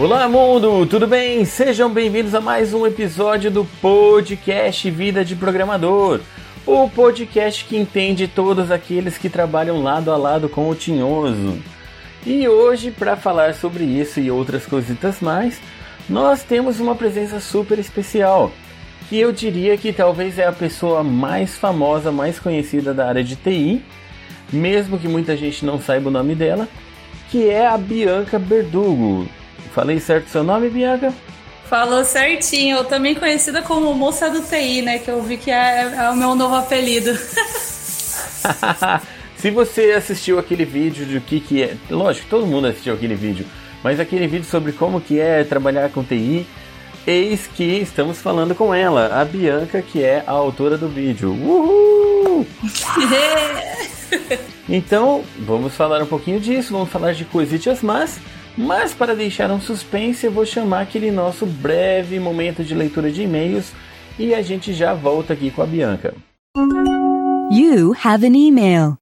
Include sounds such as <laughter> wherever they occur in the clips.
Olá, mundo! Tudo bem? Sejam bem-vindos a mais um episódio do podcast Vida de Programador. O podcast que entende todos aqueles que trabalham lado a lado com o Tinhoso. E hoje, para falar sobre isso e outras coisitas mais, nós temos uma presença super especial, que eu diria que talvez é a pessoa mais famosa, mais conhecida da área de TI, mesmo que muita gente não saiba o nome dela, que é a Bianca Berdugo. Falei certo seu nome, Bianca? Falou certinho, eu também conhecida como Moça do TI, né? Que eu vi que é, é o meu novo apelido. <laughs> Se você assistiu aquele vídeo de o que, que é. Lógico, todo mundo assistiu aquele vídeo, mas aquele vídeo sobre como que é trabalhar com TI, eis que estamos falando com ela, a Bianca, que é a autora do vídeo. Uhul! <laughs> então, vamos falar um pouquinho disso, vamos falar de coisitas mas mas para deixar um suspense, eu vou chamar aquele nosso breve momento de leitura de e-mails e a gente já volta aqui com a Bianca. You have an email.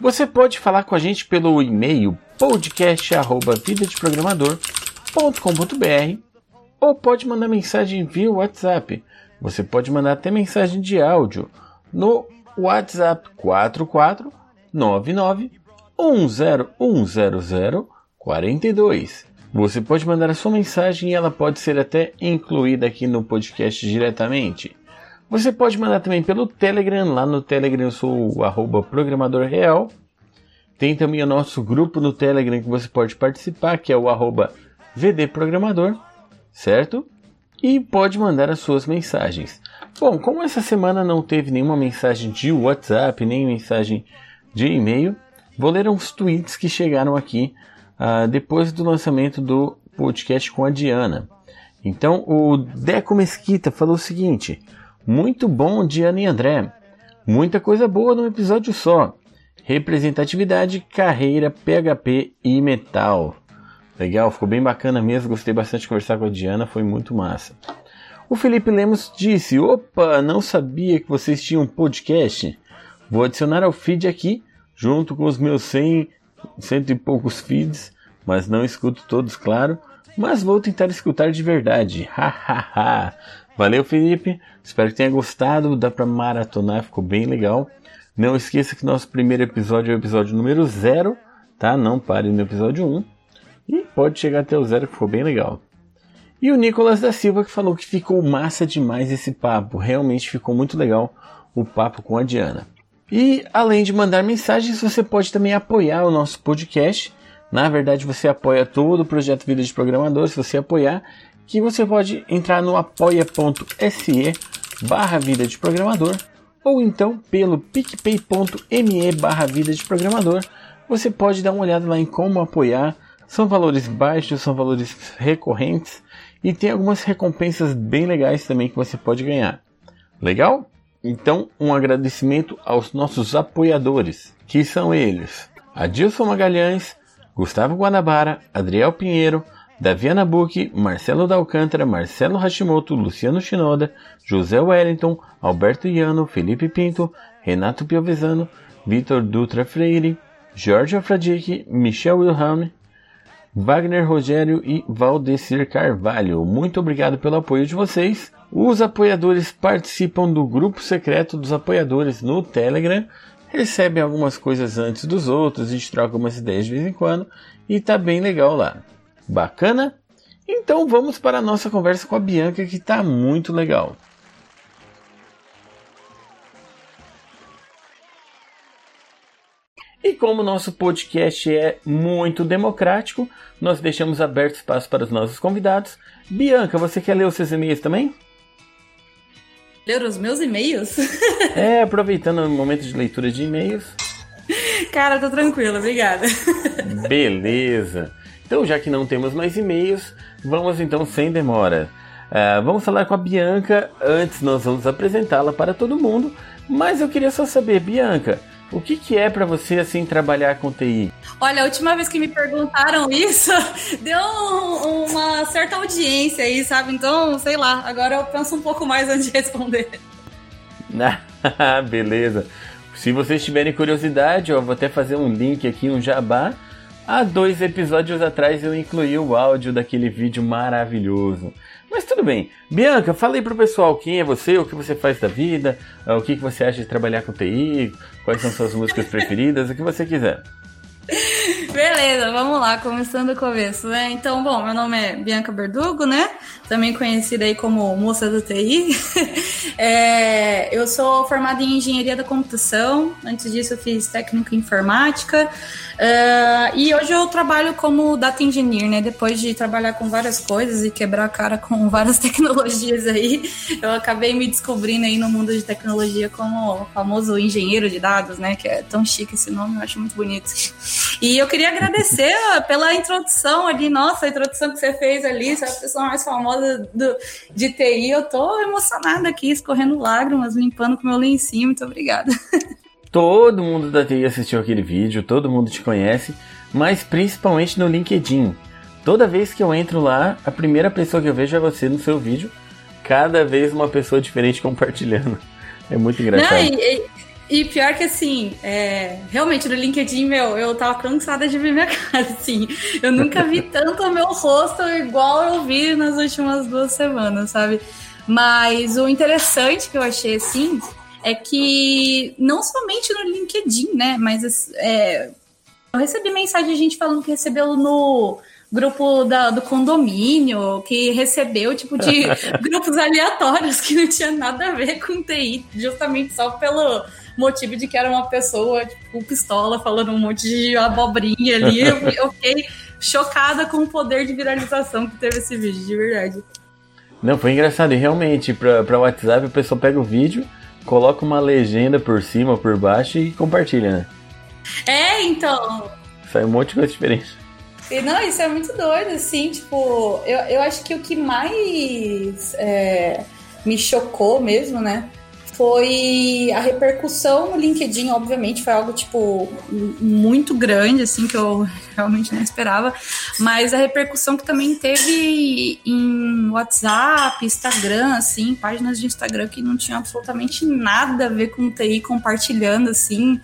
Você pode falar com a gente pelo e-mail podcast@vidadeprogramador.com.br ou pode mandar mensagem via WhatsApp. Você pode mandar até mensagem de áudio no WhatsApp 4499 1010042. Você pode mandar a sua mensagem e ela pode ser até incluída aqui no podcast diretamente. Você pode mandar também pelo Telegram, lá no Telegram eu sou o programador real. Tem também o nosso grupo no Telegram que você pode participar, que é o arroba vdprogramador, certo? E pode mandar as suas mensagens. Bom, como essa semana não teve nenhuma mensagem de WhatsApp, nem mensagem de e-mail, vou ler uns tweets que chegaram aqui uh, depois do lançamento do podcast com a Diana. Então, o Deco Mesquita falou o seguinte: Muito bom, Diana e André. Muita coisa boa num episódio só. Representatividade, carreira, PHP e metal. Legal, ficou bem bacana mesmo. Gostei bastante de conversar com a Diana, foi muito massa. O Felipe Lemos disse: Opa, não sabia que vocês tinham um podcast. Vou adicionar ao feed aqui, junto com os meus 100, cento e poucos feeds, mas não escuto todos, claro. Mas vou tentar escutar de verdade. <laughs> Hahaha. Valeu, Felipe. Espero que tenha gostado. Dá pra maratonar, ficou bem legal. Não esqueça que nosso primeiro episódio é o episódio número 0, tá? Não pare no episódio 1. Um. E pode chegar até o zero, que ficou bem legal. E o Nicolas da Silva que falou que ficou massa demais esse papo. Realmente ficou muito legal o papo com a Diana. E além de mandar mensagens, você pode também apoiar o nosso podcast. Na verdade, você apoia todo o projeto Vida de Programador, se você apoiar, que você pode entrar no apoia.se barra Vida de Programador ou então pelo picpay.me barra Vida de Programador. Você pode dar uma olhada lá em como apoiar. São valores baixos, são valores recorrentes e tem algumas recompensas bem legais também que você pode ganhar. Legal? Então, um agradecimento aos nossos apoiadores, que são eles: Adilson Magalhães, Gustavo Guanabara, Adriel Pinheiro, Davi Anabuki, Marcelo Dalcântara, Marcelo Hashimoto, Luciano Shinoda, José Wellington, Alberto Iano, Felipe Pinto, Renato Piovesano, Vitor Dutra Freire, Jorge Afradic, Michel Wilhelm, Wagner Rogério e Valdecir Carvalho. Muito obrigado pelo apoio de vocês. Os apoiadores participam do grupo secreto dos apoiadores no Telegram, recebem algumas coisas antes dos outros, a gente troca umas ideias de vez em quando e tá bem legal lá. Bacana? Então vamos para a nossa conversa com a Bianca que tá muito legal. E como nosso podcast é muito democrático, nós deixamos aberto espaço para os nossos convidados. Bianca, você quer ler os seus e-mails também? Ler os meus e-mails? <laughs> é, aproveitando o momento de leitura de e-mails. Cara, tô tranquila, obrigada. Beleza. Então, já que não temos mais e-mails, vamos então sem demora. Uh, vamos falar com a Bianca. Antes, nós vamos apresentá-la para todo mundo. Mas eu queria só saber, Bianca, o que, que é para você assim trabalhar com TI? Olha, a última vez que me perguntaram <laughs> isso, deu uma certa audiência aí, sabe? Então, sei lá, agora eu penso um pouco mais <laughs> antes de responder. <laughs> Beleza. se vocês tiverem curiosidade, eu vou até fazer um link aqui, um jabá. Há dois episódios atrás eu incluí o áudio daquele vídeo maravilhoso. Mas tudo bem. Bianca, fala aí pro pessoal quem é você, o que você faz da vida, o que você acha de trabalhar com TI, quais são suas músicas preferidas, o que você quiser. Beleza, vamos lá, começando o começo, né? Então, bom, meu nome é Bianca Berdugo, né? Também conhecida aí como Moça do TI. <laughs> é, eu sou formada em Engenharia da Computação, antes disso eu fiz técnico em Informática, uh, e hoje eu trabalho como Data Engineer, né? Depois de trabalhar com várias coisas e quebrar a cara com várias <laughs> tecnologias aí, eu acabei me descobrindo aí no mundo de tecnologia como o famoso engenheiro de dados, né? Que é tão chique esse nome, eu acho muito bonito. E eu queria agradecer pela introdução ali, nossa, a introdução que você fez ali, você é a pessoa mais famosa do, de TI. Eu tô emocionada aqui, escorrendo lágrimas, limpando com meu lencinho. Muito obrigada. Todo mundo da TI assistiu aquele vídeo, todo mundo te conhece, mas principalmente no LinkedIn. Toda vez que eu entro lá, a primeira pessoa que eu vejo é você no seu vídeo, cada vez uma pessoa diferente compartilhando. É muito engraçado. Não, e, e pior que assim, é, realmente no LinkedIn, meu, eu tava cansada de ver minha <laughs> cara, assim. Eu nunca vi tanto o meu rosto igual eu vi nas últimas duas semanas, sabe? Mas o interessante que eu achei, assim, é que não somente no LinkedIn, né? Mas é, eu recebi mensagem de gente falando que recebeu no grupo da, do condomínio, que recebeu, tipo, de <laughs> grupos aleatórios que não tinha nada a ver com TI, justamente só pelo motivo de que era uma pessoa, tipo, pistola, falando um monte de abobrinha ali. eu, <laughs> eu fiquei chocada com o poder de viralização que teve esse vídeo, de verdade. Não, foi engraçado. E realmente, pra, pra WhatsApp, a pessoa pega o vídeo, coloca uma legenda por cima, por baixo e compartilha, né? É, então. Sai um monte de coisa diferente. E, não, isso é muito doido, assim, tipo, eu, eu acho que o que mais é, me chocou mesmo, né? Foi a repercussão no LinkedIn, obviamente, foi algo, tipo, muito grande, assim, que eu realmente não esperava, mas a repercussão que também teve em WhatsApp, Instagram, assim, páginas de Instagram que não tinham absolutamente nada a ver com TI compartilhando, assim,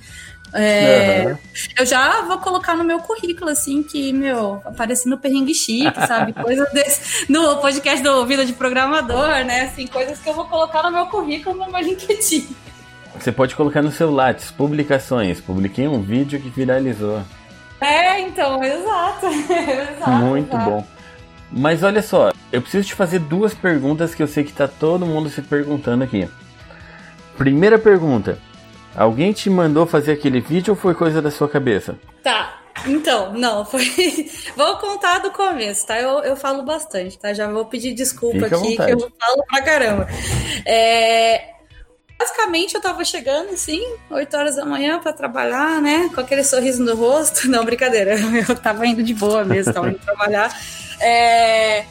é, uhum. Eu já vou colocar no meu currículo, assim, que, meu, aparecendo perrengue chique, sabe? <laughs> Coisas desse, no podcast do Vida de Programador, né? Assim, coisas que eu vou colocar no meu currículo no meu LinkedIn. Você pode colocar no seu Lattes, publicações. Publiquei um vídeo que viralizou. É, então, exato. <laughs> exato Muito exato. bom. Mas olha só, eu preciso te fazer duas perguntas que eu sei que tá todo mundo se perguntando aqui. Primeira pergunta: Alguém te mandou fazer aquele vídeo ou foi coisa da sua cabeça? Tá. Então, não, foi. <laughs> vou contar do começo, tá? Eu, eu falo bastante, tá? Já vou pedir desculpa Fica aqui, que eu falo pra caramba. É... Basicamente, eu tava chegando, assim, 8 horas da manhã para trabalhar, né? Com aquele sorriso no rosto. <laughs> Não, brincadeira. <laughs> Eu tava indo de boa mesmo, tava indo trabalhar. É...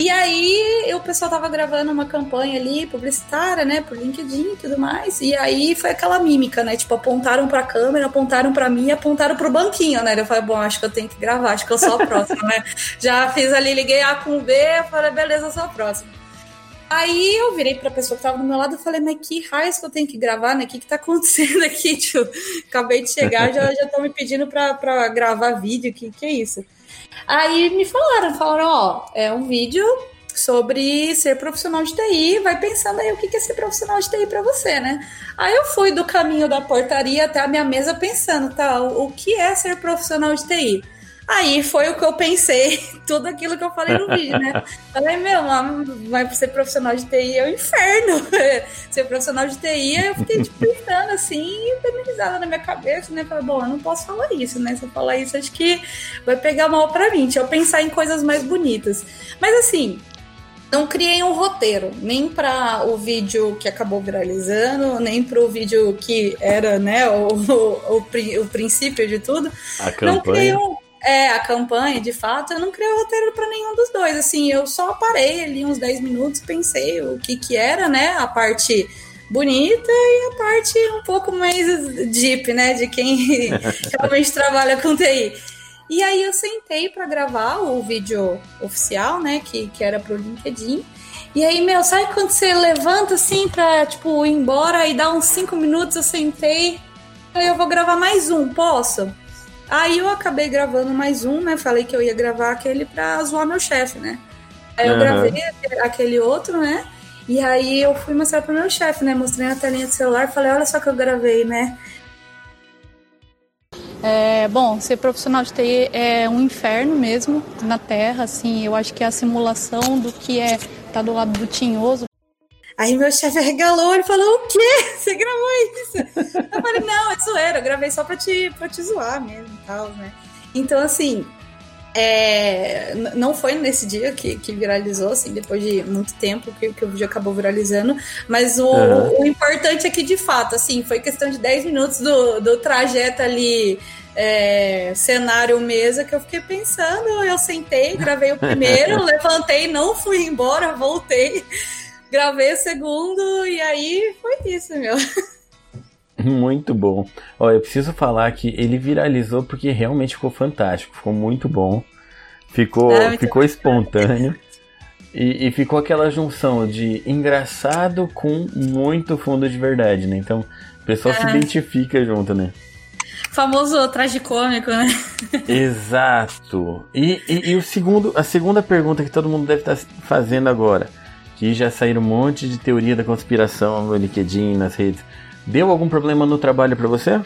E aí o pessoal tava gravando uma campanha ali, publicitária, né, por LinkedIn e tudo mais. E aí foi aquela mímica, né? Tipo, apontaram pra câmera, apontaram pra mim e apontaram pro banquinho, né? Eu falei, bom, acho que eu tenho que gravar, acho que eu sou a próxima, né? <laughs> Já fiz ali, liguei A com B, falei, beleza, eu sou a próxima. Aí eu virei pra pessoa que tava do meu lado e falei, mas que raio que eu tenho que gravar, né? O que que tá acontecendo aqui? <laughs> Tipo, acabei de chegar, já, tô me pedindo pra, pra gravar vídeo, que que é isso? Aí me falaram, falaram, ó, é um vídeo sobre ser profissional de TI, vai pensando aí o que é ser profissional de TI para você, né? Aí eu fui do caminho da portaria até a minha mesa pensando, tá, o que é ser profissional de TI? Aí foi o que eu pensei, <laughs> tudo aquilo que eu falei no vídeo, né? <laughs> Falei, meu, vai ser profissional de TI é o inferno. <laughs> ser profissional de TI, eu fiquei tipo, pensando assim, e na minha cabeça, né? Falei, bom, eu não posso falar isso, né? Se eu falar isso, acho que vai pegar mal pra mim. Deixa eu pensar em coisas mais bonitas. Mas assim, não criei um roteiro, nem para o vídeo que acabou viralizando, nem para o vídeo que era, né, o, o, o, o princípio de tudo. A campanha. Não criei um, é, a campanha, de fato, eu não criei roteiro para nenhum dos dois. Assim, eu só parei ali uns 10 minutos, pensei o que que era, né? A parte bonita e a parte um pouco mais deep, né? De quem <laughs> realmente trabalha com TI. E aí eu sentei para gravar o vídeo oficial, né? Que, que era pro LinkedIn. E aí, meu, sabe quando você levanta assim pra, tipo, ir embora e dá uns 5 minutos, eu sentei Aí eu vou gravar mais um, posso? Aí eu acabei gravando mais um, né? Falei que eu ia gravar aquele pra zoar meu chefe, né? Aí eu uhum. gravei aquele outro, né? E aí eu fui mostrar pro meu chefe, né? Mostrei na telinha do celular e falei, olha só que eu gravei, né? É, bom, ser profissional de TI é um inferno mesmo na Terra, assim, eu acho que a simulação do que é estar tá do lado do tinhoso. Aí meu chefe regalou, ele falou, o quê? <laughs> Você gravou isso? Eu falei, não, é zoeira, eu gravei só pra te, pra te zoar mesmo e tal, né? Então, assim, é, não foi nesse dia que, que viralizou, assim, depois de muito tempo que, que o vídeo acabou viralizando, mas o, uhum. o importante é que, de fato, assim, foi questão de 10 minutos do, do trajeto ali, é, cenário mesa, que eu fiquei pensando, eu sentei, gravei o primeiro, <laughs> levantei, não fui embora, voltei, gravei o segundo, e aí foi isso, meu. Muito bom. Ó, eu preciso falar que ele viralizou porque realmente ficou fantástico, ficou muito bom, ficou, é, ficou espontâneo e, e, ficou aquela junção de engraçado com muito fundo de verdade, né? Então o pessoal é. se identifica junto, né? Famoso tragicômico, né? <laughs> Exato. E, e, e, o segundo, a segunda pergunta que todo mundo deve estar fazendo agora, que já saíram um monte de teoria da conspiração no LinkedIn, nas redes. Deu algum problema no trabalho para você?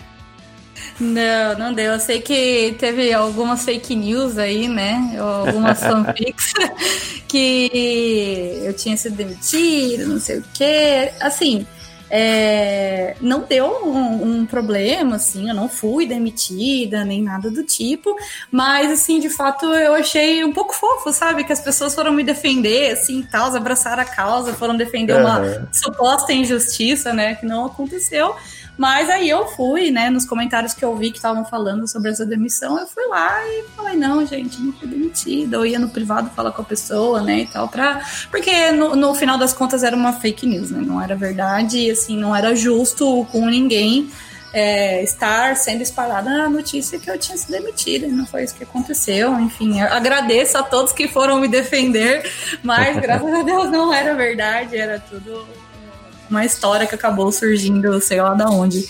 Não, não deu. Eu sei que teve algumas fake news aí, né? Algumas <laughs> fanfics <laughs> que eu tinha sido demitido, não sei o quê. Assim, é, não deu um, um, problema, assim, eu não fui demitida, nem nada do tipo, mas, assim, de fato, eu achei um pouco fofo, sabe? Que as pessoas foram me defender, assim, tal, abraçaram a causa, foram defender uhum. uma suposta injustiça, né, que não aconteceu. Mas aí eu fui, né, nos comentários que eu vi que estavam falando sobre essa demissão, eu fui lá e falei, não, gente, não fui demitida. Eu ia no privado falar com a pessoa, né, e tal, pra... Porque no, no final das contas era uma fake news, né, não era verdade, e assim, não era justo com ninguém é, estar sendo espalhada a notícia que eu tinha sido demitida, não foi isso que aconteceu, enfim, agradeço a todos que foram me defender, mas graças a Deus não era verdade, era tudo uma história que acabou surgindo, sei lá da onde.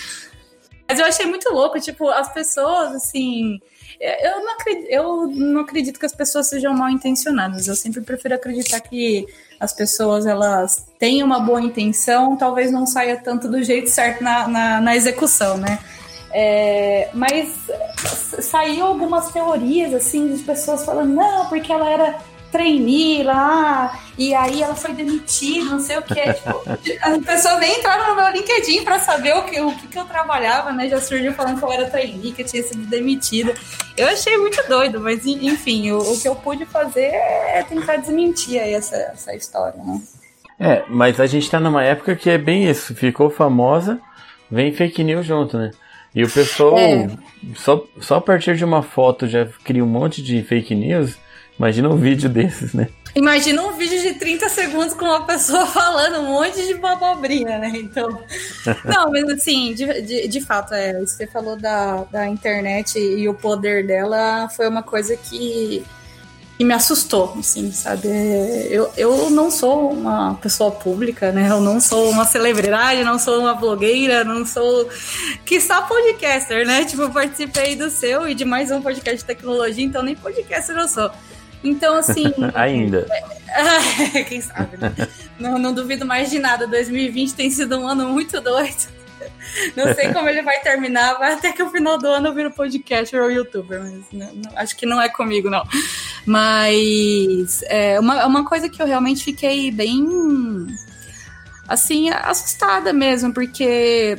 Mas eu achei muito louco, tipo, as pessoas, assim. Eu não, acredito, eu não acredito que as pessoas sejam mal intencionadas. Eu sempre prefiro acreditar que as pessoas elas têm uma boa intenção, talvez não saia tanto do jeito certo na, na, na execução, né? É, mas saiu algumas teorias assim de pessoas falando, não, porque ela era trainee lá, e aí ela foi demitida, não sei o que. Tipo, <laughs> as pessoas nem entraram no meu LinkedIn para saber o que, o que, que eu trabalhava, né? Já surgiu falando que eu era trainee, que eu tinha sido demitida. Eu achei muito doido, mas enfim, o, o que eu pude fazer é tentar desmentir aí essa, essa história, né? É, mas a gente tá numa época que é bem isso, ficou famosa, vem fake news junto, né? E o pessoal, é. só, só a partir de uma foto já cria um monte de fake news Imagina um vídeo desses, né? Imagina um vídeo de 30 segundos com uma pessoa <laughs> falando um monte de babobrinha, né? Então. <laughs> Não, mas assim, de, de, de, fato, é, você falou da, da internet e o poder dela foi uma coisa que, que me assustou, assim, sabe? Eu, eu não sou uma pessoa pública, né? Eu não sou uma celebridade, não sou uma blogueira, não sou. Que só podcaster, né? Tipo, eu participei do seu e de mais um podcast de tecnologia, então nem podcaster eu sou. Então, assim. <laughs> Ainda. Quem sabe, né? não, não duvido mais de nada. 2020 tem sido um ano muito doido. Não sei como ele vai terminar, vai até que o final do ano eu viro podcaster ou youtuber, mas não, não, acho que não é comigo, não. Mas é uma, uma coisa que eu realmente fiquei bem assim, assustada mesmo, porque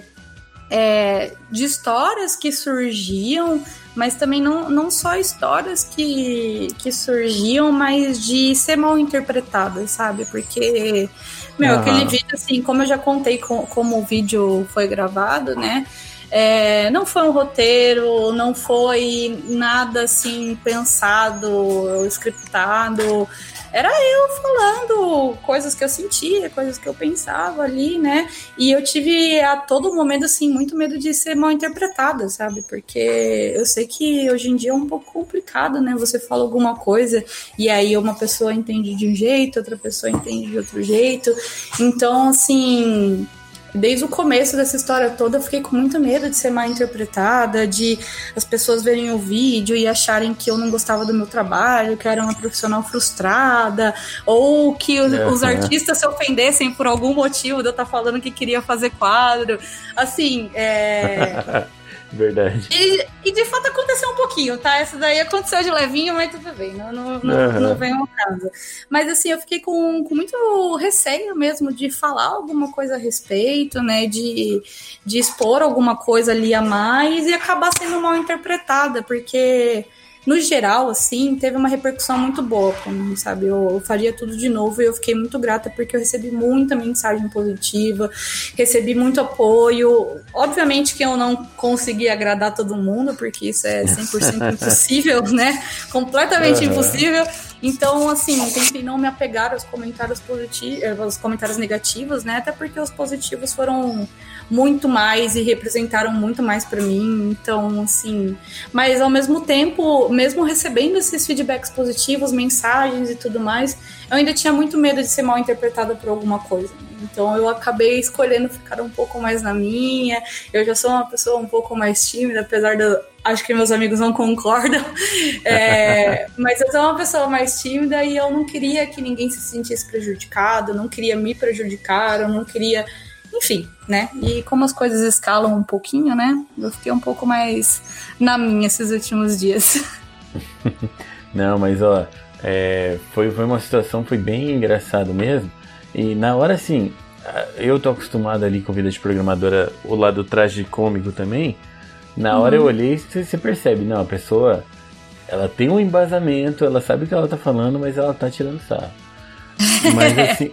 é, de histórias que surgiam mas também não, não só histórias que, que surgiam, mas de ser mal interpretadas, sabe? Porque, meu, uhum. aquele vídeo, assim, como eu já contei com, como o vídeo foi gravado, né? É, não foi um roteiro, não foi nada assim pensado, scriptado era eu falando coisas que eu sentia, coisas que eu pensava ali, né? E eu tive a todo momento, assim, muito medo de ser mal interpretada, sabe? Porque eu sei que hoje em dia é um pouco complicado, né? Você fala alguma coisa e aí uma pessoa entende de um jeito, outra pessoa entende de outro jeito. Então, assim desde o começo dessa história toda eu fiquei com muito medo de ser mal interpretada, de as pessoas verem o vídeo e acharem que eu não gostava do meu trabalho, que eu era uma profissional frustrada, ou que os, os artistas se ofendessem por algum motivo de eu estar falando que queria fazer quadro. Assim, é. <laughs> Verdade. E, e, de fato aconteceu um pouquinho, tá? Essa daí aconteceu de levinho, mas tudo bem, não, não, não, uhum. não vem ao caso. Mas assim, eu fiquei com, com muito receio mesmo de falar alguma coisa a respeito, né? De, de expor alguma coisa ali a mais e acabar sendo mal interpretada, porque no geral, assim, teve uma repercussão muito boa pra mim, sabe? Eu, eu, faria tudo de novo e eu fiquei muito grata porque eu recebi muita mensagem positiva, recebi muito apoio. Obviamente que eu não consegui agradar todo mundo, porque isso é 100% <laughs> impossível, né? Completamente uhum. impossível. Então, assim, tentei não me apegar aos comentários positivos, aos comentários negativos, né? Até porque os positivos foram muito mais e representaram muito mais para mim. Então, assim, mas ao mesmo tempo, mesmo recebendo esses feedbacks positivos, mensagens e tudo mais, eu ainda tinha muito medo de ser mal interpretada por alguma coisa. Então eu acabei escolhendo ficar um pouco mais na minha. Eu já sou uma pessoa um pouco mais tímida, apesar de acho que meus amigos não concordam. <laughs> É, mas eu sou uma pessoa mais tímida e eu não queria que ninguém se sentisse prejudicado, não queria me prejudicar, eu não queria enfim, né? E como as coisas escalam um pouquinho, né? Eu fiquei um pouco mais na minha esses últimos dias. <laughs> Não, mas ó, é, foi, foi uma situação, foi bem engraçado mesmo. E na hora, assim, eu tô acostumado ali com vida de programadora, o lado traje cômico também. Na hora uhum. eu olhei, você percebe, não, a pessoa, ela tem um embasamento, ela sabe o que ela tá falando, mas ela tá tirando sarro. Mas <laughs> assim,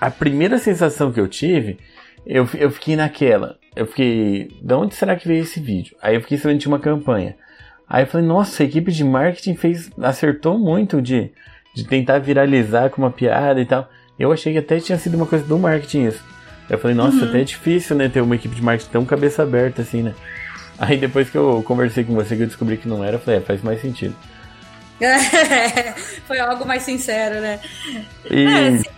a primeira sensação que eu tive eu, eu fiquei naquela. Eu fiquei, de onde será que veio esse vídeo? Aí eu fiquei sabendo de uma campanha. Aí eu falei, nossa, a equipe de marketing fez, acertou muito de, de tentar viralizar com uma piada e tal. Eu achei que até tinha sido uma coisa do marketing isso. Eu falei, nossa, uhum. até é difícil, né, ter uma equipe de marketing tão cabeça aberta assim, né? Aí depois que eu conversei com você que eu descobri que não era, eu falei, é, faz mais sentido. <laughs> Foi algo mais sincero, né? E... É,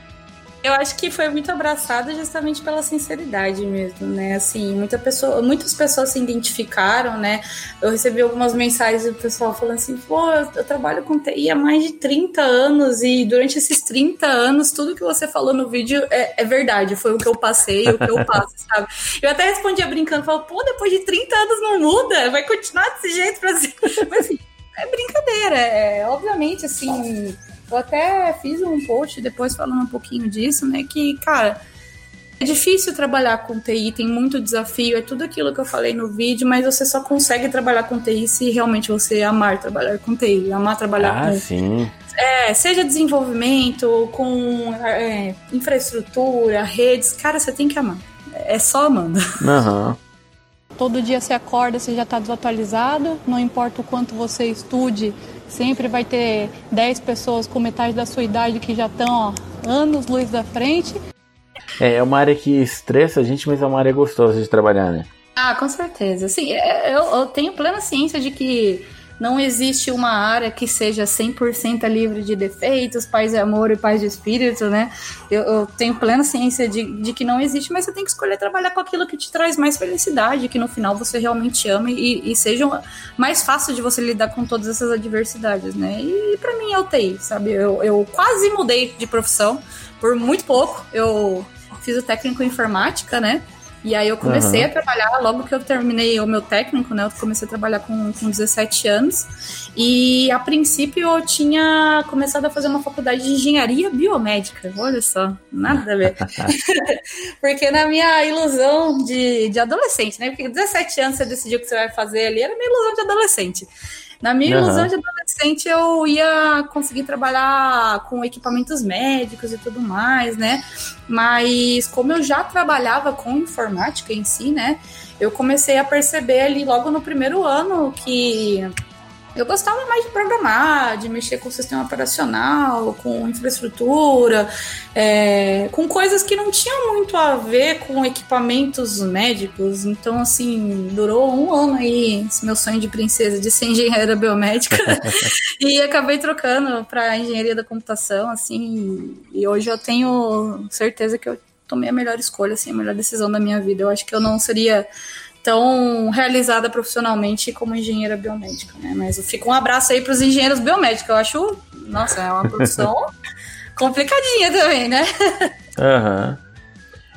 eu acho que foi muito abraçado justamente pela sinceridade mesmo, né? Assim, muita pessoa, muitas pessoas se identificaram, né? Eu recebi algumas mensagens do pessoal falando assim: pô, eu, eu trabalho com TI há mais de 30 anos e durante esses 30 anos, tudo que você falou no vídeo é, é verdade, foi o que eu passei, o que eu passo, <laughs> sabe? Eu até respondia brincando, falava, pô, depois de 30 anos não muda, vai continuar desse jeito pra sempre. <laughs> Mas assim, é brincadeira, é obviamente assim eu até fiz um post depois falando um pouquinho disso, né? Que, cara, é difícil trabalhar com TI, tem muito desafio, é tudo aquilo que eu falei no vídeo, mas você só consegue trabalhar com TI se realmente você amar trabalhar com TI, amar trabalhar ah, com. Sim. É, seja desenvolvimento, com é, infraestrutura, redes, cara, você tem que amar. É só amando. <laughs> Uhum. Todo dia você acorda, você já está desatualizado, não importa o quanto você estude, Sempre vai ter 10 pessoas com metade da sua idade que já estão anos luz da frente. É, é uma área que estressa a gente, mas é uma área gostosa de trabalhar, né? Ah, com certeza. Sim, é, eu, eu tenho plena ciência de que não existe uma área que seja 100% livre de defeitos, paz e amor e paz de espírito, né? Eu, eu, tenho plena ciência de, de que não existe, mas você tem que escolher trabalhar com aquilo que te traz mais felicidade, que no final você realmente ama e, e seja mais fácil de você lidar com todas essas adversidades, né? E para mim é o TI, sabe? Eu, eu quase mudei de profissão por muito pouco. Eu fiz o técnico em informática, né? E aí eu comecei uhum. a trabalhar, logo que eu terminei o meu técnico, né? Eu comecei a trabalhar com, com 17 anos. E a princípio eu tinha começado a fazer uma faculdade de engenharia biomédica. Olha só, nada a ver. <laughs> Porque na minha ilusão de, de adolescente, né? Porque 17 anos você decidiu o que você vai fazer ali, era minha ilusão de adolescente. Na minha uhum. ilusão de adolescente, eu ia conseguir trabalhar com equipamentos médicos e tudo mais, né? Mas como eu já trabalhava com informática em si, né? Eu comecei a perceber ali logo no primeiro ano que eu gostava mais de programar, de mexer com o sistema operacional, com infraestrutura, é, com coisas que não tinham muito a ver com equipamentos médicos. Então, assim, durou um ano aí esse meu sonho de princesa de ser engenheira biomédica <laughs> e acabei trocando para engenharia da computação, assim. E hoje eu tenho certeza que eu tomei a melhor escolha, assim, a melhor decisão da minha vida. Eu acho que eu não seria tão realizada profissionalmente como engenheira biomédica, né? Mas fica um abraço aí para os engenheiros biomédicos. Eu acho, nossa, é uma profissão <laughs> complicadinha também, né? Aham. Uhum.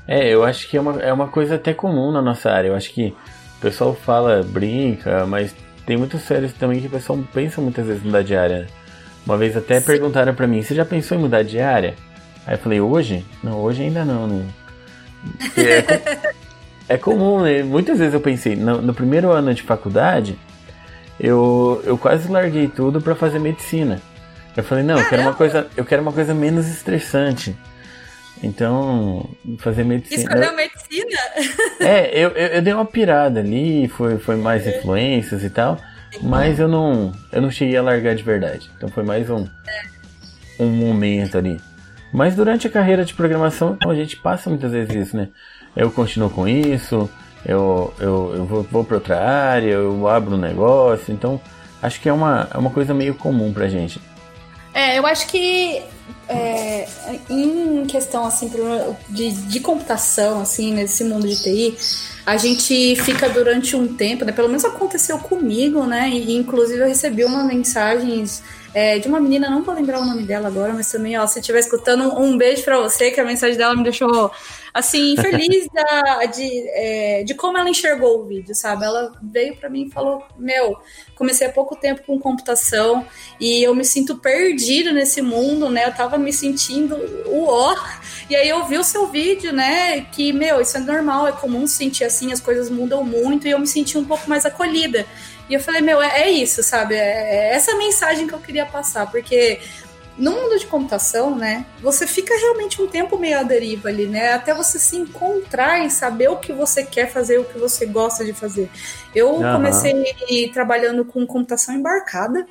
É, eu acho que é uma, é uma coisa até comum na nossa área. Eu acho que o pessoal fala, brinca, mas tem muitas séries também que o pessoal pensa muitas vezes em mudar de área. Uma vez até Sim. perguntaram para mim, você já pensou em mudar de área? Aí eu falei, hoje? Não, hoje ainda não. não. É, <laughs> é, comum, né? Muitas vezes eu pensei, no, no, primeiro ano de faculdade, eu, eu quase larguei tudo para fazer medicina. Eu falei, não, eu quero uma coisa, eu quero uma coisa menos estressante. Então, fazer medicina. Escolheu medicina? <laughs> É, eu, eu, eu, dei uma pirada ali, foi, foi mais influências e tal, mas eu não, eu não cheguei a largar de verdade. Então foi mais um, um momento ali. Mas durante a carreira de programação, a gente passa muitas vezes isso, né? Eu continuo com isso, eu, eu, eu vou, vou para outra área, eu abro um negócio, então acho que é uma, é uma coisa meio comum pra gente. É, eu acho que é, em questão assim de, de computação, assim, nesse mundo de TI, a gente fica durante um tempo, né? Pelo menos aconteceu comigo, né? E inclusive eu recebi uma mensagens é, de uma menina, não vou lembrar o nome dela agora, mas também, ó, se estiver escutando, um beijo para você, que a mensagem dela me deixou assim, feliz da, de, é, de como ela enxergou o vídeo, sabe? Ela veio para mim e falou: Meu, comecei há pouco tempo com computação e eu me sinto perdida nesse mundo, né? Eu tava me sentindo o ó. E aí eu vi o seu vídeo, né? Que, meu, isso é normal, é comum sentir assim, as coisas mudam muito e eu me senti um pouco mais acolhida. E eu falei, meu, é, é isso, sabe? É, é essa mensagem que eu queria passar, porque no mundo de computação, né, você fica realmente um tempo meio à deriva ali, né, até você se encontrar e saber o que você quer fazer, o que você gosta de fazer. Eu uhum. comecei trabalhando com computação embarcada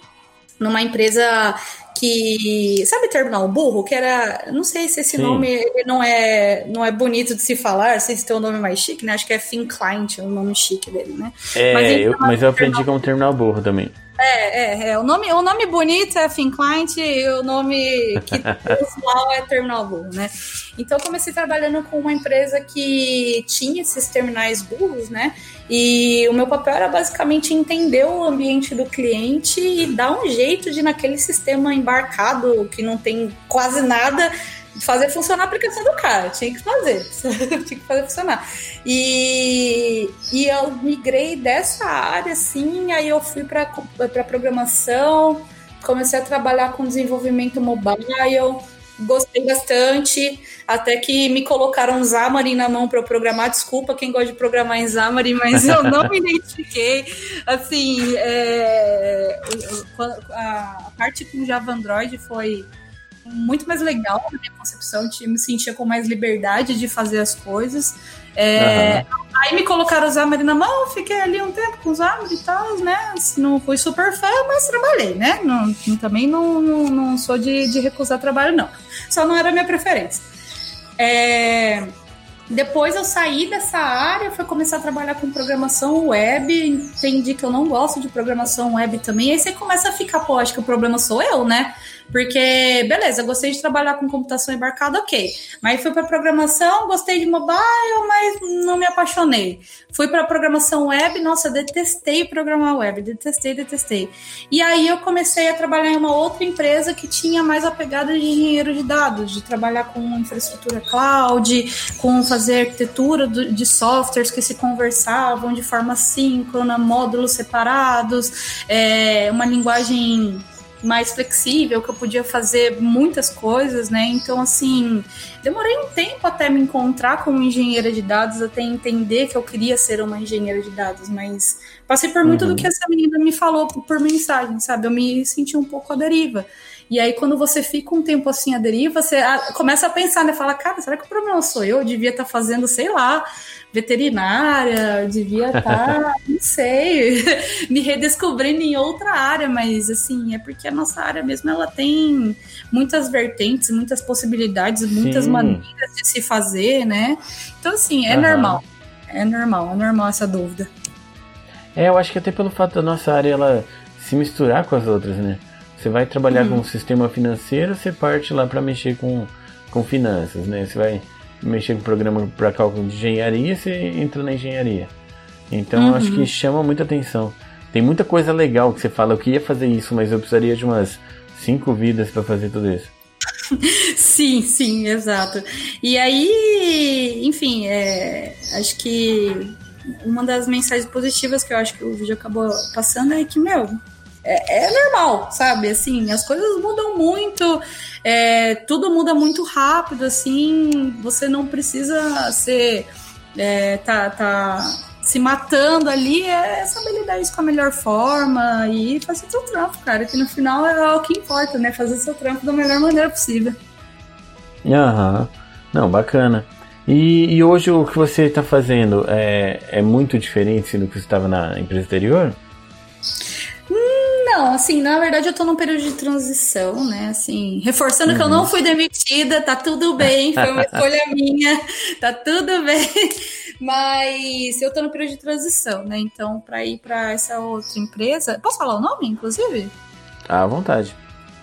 numa empresa que sabe terminal burro que era não sei se esse Sim. nome não é não é bonito de se falar sei se tem um nome mais chique né acho que é Thin Client é o nome chique dele né é mas, eu, mas eu aprendi como terminal burro também é, é, é. O nome, o nome bonito é Fin Client e o nome que <laughs> usual é Terminal Burro, né? Então eu comecei trabalhando com uma empresa que tinha esses terminais burros, né? E o meu papel era basicamente entender o ambiente do cliente e dar um jeito de naquele sistema embarcado que não tem quase nada fazer funcionar a aplicação do cara. Tinha que fazer, <laughs> tinha que fazer funcionar. E, e eu migrei dessa área, assim, aí eu fui para programação, comecei a trabalhar com desenvolvimento mobile, gostei bastante, até que me colocaram Xamarin na mão para eu programar. Desculpa quem gosta de programar em Xamarin, mas eu não me <laughs> identifiquei. Assim, é, a, a parte com Java Android foi muito mais legal na minha concepção, eu me sentia com mais liberdade de fazer as coisas. É, uhum. Aí me colocaram o Xamarin na mão, fiquei ali um tempo com o Xamarin e tal, né? Não fui super fã, mas trabalhei, né? Não, também não, não, não sou de, de recusar trabalho, não. Só não era a minha preferência. É, depois eu saí dessa área, fui começar a trabalhar com programação web, entendi que eu não gosto de programação web também. Aí você começa a ficar, pô, acho que o problema sou eu, né? Porque, beleza, gostei de trabalhar com computação embarcada, ok. Mas fui para programação, gostei de mobile, mas não me apaixonei. Fui para programação web, nossa, detestei programar web, detestei, detestei. E aí eu comecei a trabalhar em uma outra empresa que tinha mais a pegada de engenheiro de dados, de trabalhar com infraestrutura cloud, com fazer arquitetura de softwares que se conversavam de forma síncrona, módulos separados, é, uma linguagem mais flexível, que eu podia fazer muitas coisas, né? Então, assim, demorei um tempo até me encontrar como engenheira de dados, até entender que eu queria ser uma engenheira de dados, mas passei por muito uhum. do que essa menina me falou por mensagem, sabe? Eu me senti um pouco à deriva. E aí, quando você fica um tempo assim à deriva, você começa a pensar, né? Fala, cara, será que o problema sou eu? Eu devia estar tá fazendo, sei lá, veterinária, devia estar, tá, <laughs> não sei, <laughs> me redescobrindo em outra área, mas assim, é porque a nossa área mesmo ela tem muitas vertentes, muitas possibilidades, muitas Sim. maneiras de se fazer, né? Então, assim, é uhum. normal. É normal, é normal essa dúvida. É, eu acho que até pelo fato da nossa área ela se misturar com as outras, né? Você vai trabalhar uhum. com o sistema financeiro, você parte lá para mexer com, com finanças, né? Você vai mexer com programa para cálculo de engenharia, você entra na engenharia. Então uhum. acho que chama muita atenção. Tem muita coisa legal que você fala, eu queria fazer isso, mas eu precisaria de umas cinco vidas para fazer tudo isso. <laughs> sim, sim, exato. E aí, enfim, é, acho que uma das mensagens positivas que eu acho que o vídeo acabou passando é que, meu, é, é normal, sabe? Assim, as coisas mudam muito, é, tudo muda muito rápido, assim, você não precisa ser. É, tá, tá se matando ali, é saber lidar isso com a melhor forma e fazer seu trampo, cara, que no final é o que importa, né? Fazer seu trampo da melhor maneira possível. Aham, não, bacana. E, e hoje o que você está fazendo é, é muito diferente do que você estava na empresa anterior? Não, assim, na verdade eu tô num período de transição, né? Assim, reforçando uhum. que eu não uhum. fui demitida, tá tudo bem, foi uma <laughs> escolha minha, tá tudo bem. Mas eu tô no período de transição, né? Então, para ir para essa outra empresa, posso falar o nome, inclusive? À vontade.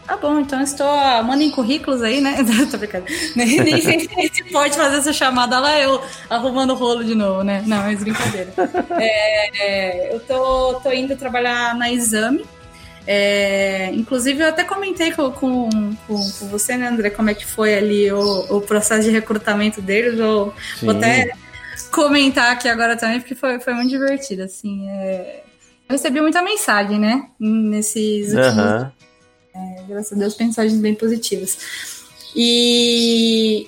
Tá bom, então estou. Mandem currículos aí, né? <laughs> Tô brincando. Nem, nem sei se pode fazer essa chamada lá, eu arrumando o rolo de novo, né? Não, mas brincadeira. É, é, eu tô, tô indo trabalhar na exame, é, inclusive, eu até comentei com, com, com, com, você, né, André, como é que foi ali o, o processo de recrutamento deles. Eu vou até comentar aqui agora também, porque foi, foi muito divertido, assim. É, eu recebi muita mensagem, né, nesses últimos... Uhum. É, graças a Deus, mensagens bem positivas. E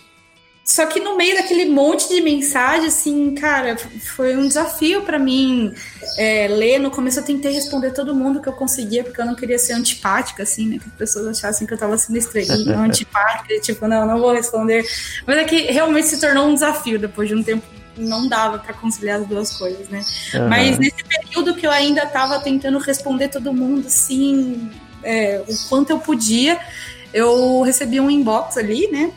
só que no meio daquele monte de mensagem, assim, cara, foi um desafio para mim é, ler. No começo eu tentei responder todo mundo que eu conseguia, porque eu não queria ser antipática, assim, né? Que as pessoas achassem que eu tava sendo estrelinha, <laughs> antipática, tipo, não, não vou responder. Mas é que realmente se tornou um desafio depois de um tempo. Não dava para conciliar as duas coisas, né? Uhum. Mas nesse período que eu ainda tava tentando responder todo mundo, assim, é, o quanto eu podia, eu recebi um inbox ali, né?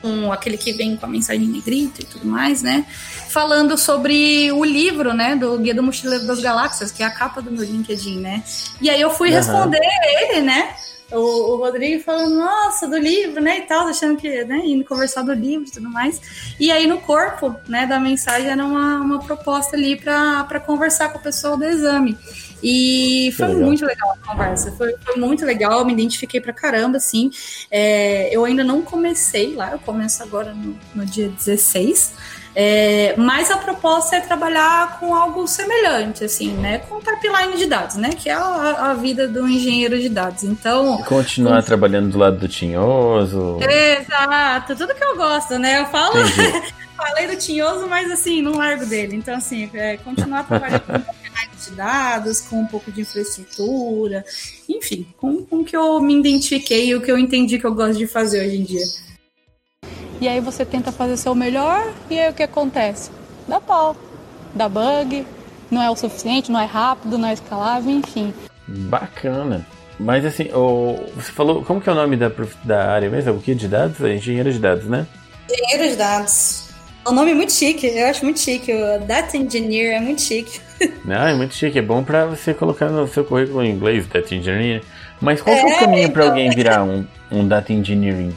Com aquele que vem com a mensagem negrita e tudo mais, né? Falando sobre o livro, né, do Guia do Mochileiro das Galáxias, que é a capa do meu LinkedIn, né? E aí eu fui uhum. responder ele, né? O, o, Rodrigo falando, nossa, do livro, né, e tal, achando que, né, indo conversar do livro e tudo mais. E aí no corpo, né, da mensagem era uma, uma proposta ali para conversar com o pessoal do exame. E foi legal. muito legal a conversa, foi, foi, muito legal, me identifiquei pra caramba, assim. É, eu ainda não comecei lá, eu começo agora no, no dia 16. É, mas a proposta é trabalhar com algo semelhante, assim, né? Com pipeline de dados, né? Que é a, a vida do engenheiro de dados. Então. E continuar trabalhando do lado do tinhoso. Exato, tudo que eu gosto, né? Eu falo. <laughs> falei do tinhoso, mas assim, não largo dele. Então, assim, é, continuar trabalhando com de dados, com um pouco de infraestrutura, enfim, com, com o que eu me identifiquei e o que eu entendi que eu gosto de fazer hoje em dia. E aí você tenta fazer seu melhor e aí o que acontece? Dá pau, dá bug, não é o suficiente, não é rápido, não é escalável, enfim. Bacana. Mas assim, o, você falou, como que é o nome da, da área mesmo? O que de dados? É engenheiro de dados, né? Engenheiro de dados. O nome é muito chique, eu acho muito chique. O Data Engineer é muito chique. <laughs> Não, é muito chique, é bom para você colocar no seu currículo em inglês, Data Engineer. Mas qual é, é o caminho então... para alguém virar um, um Data Engineering?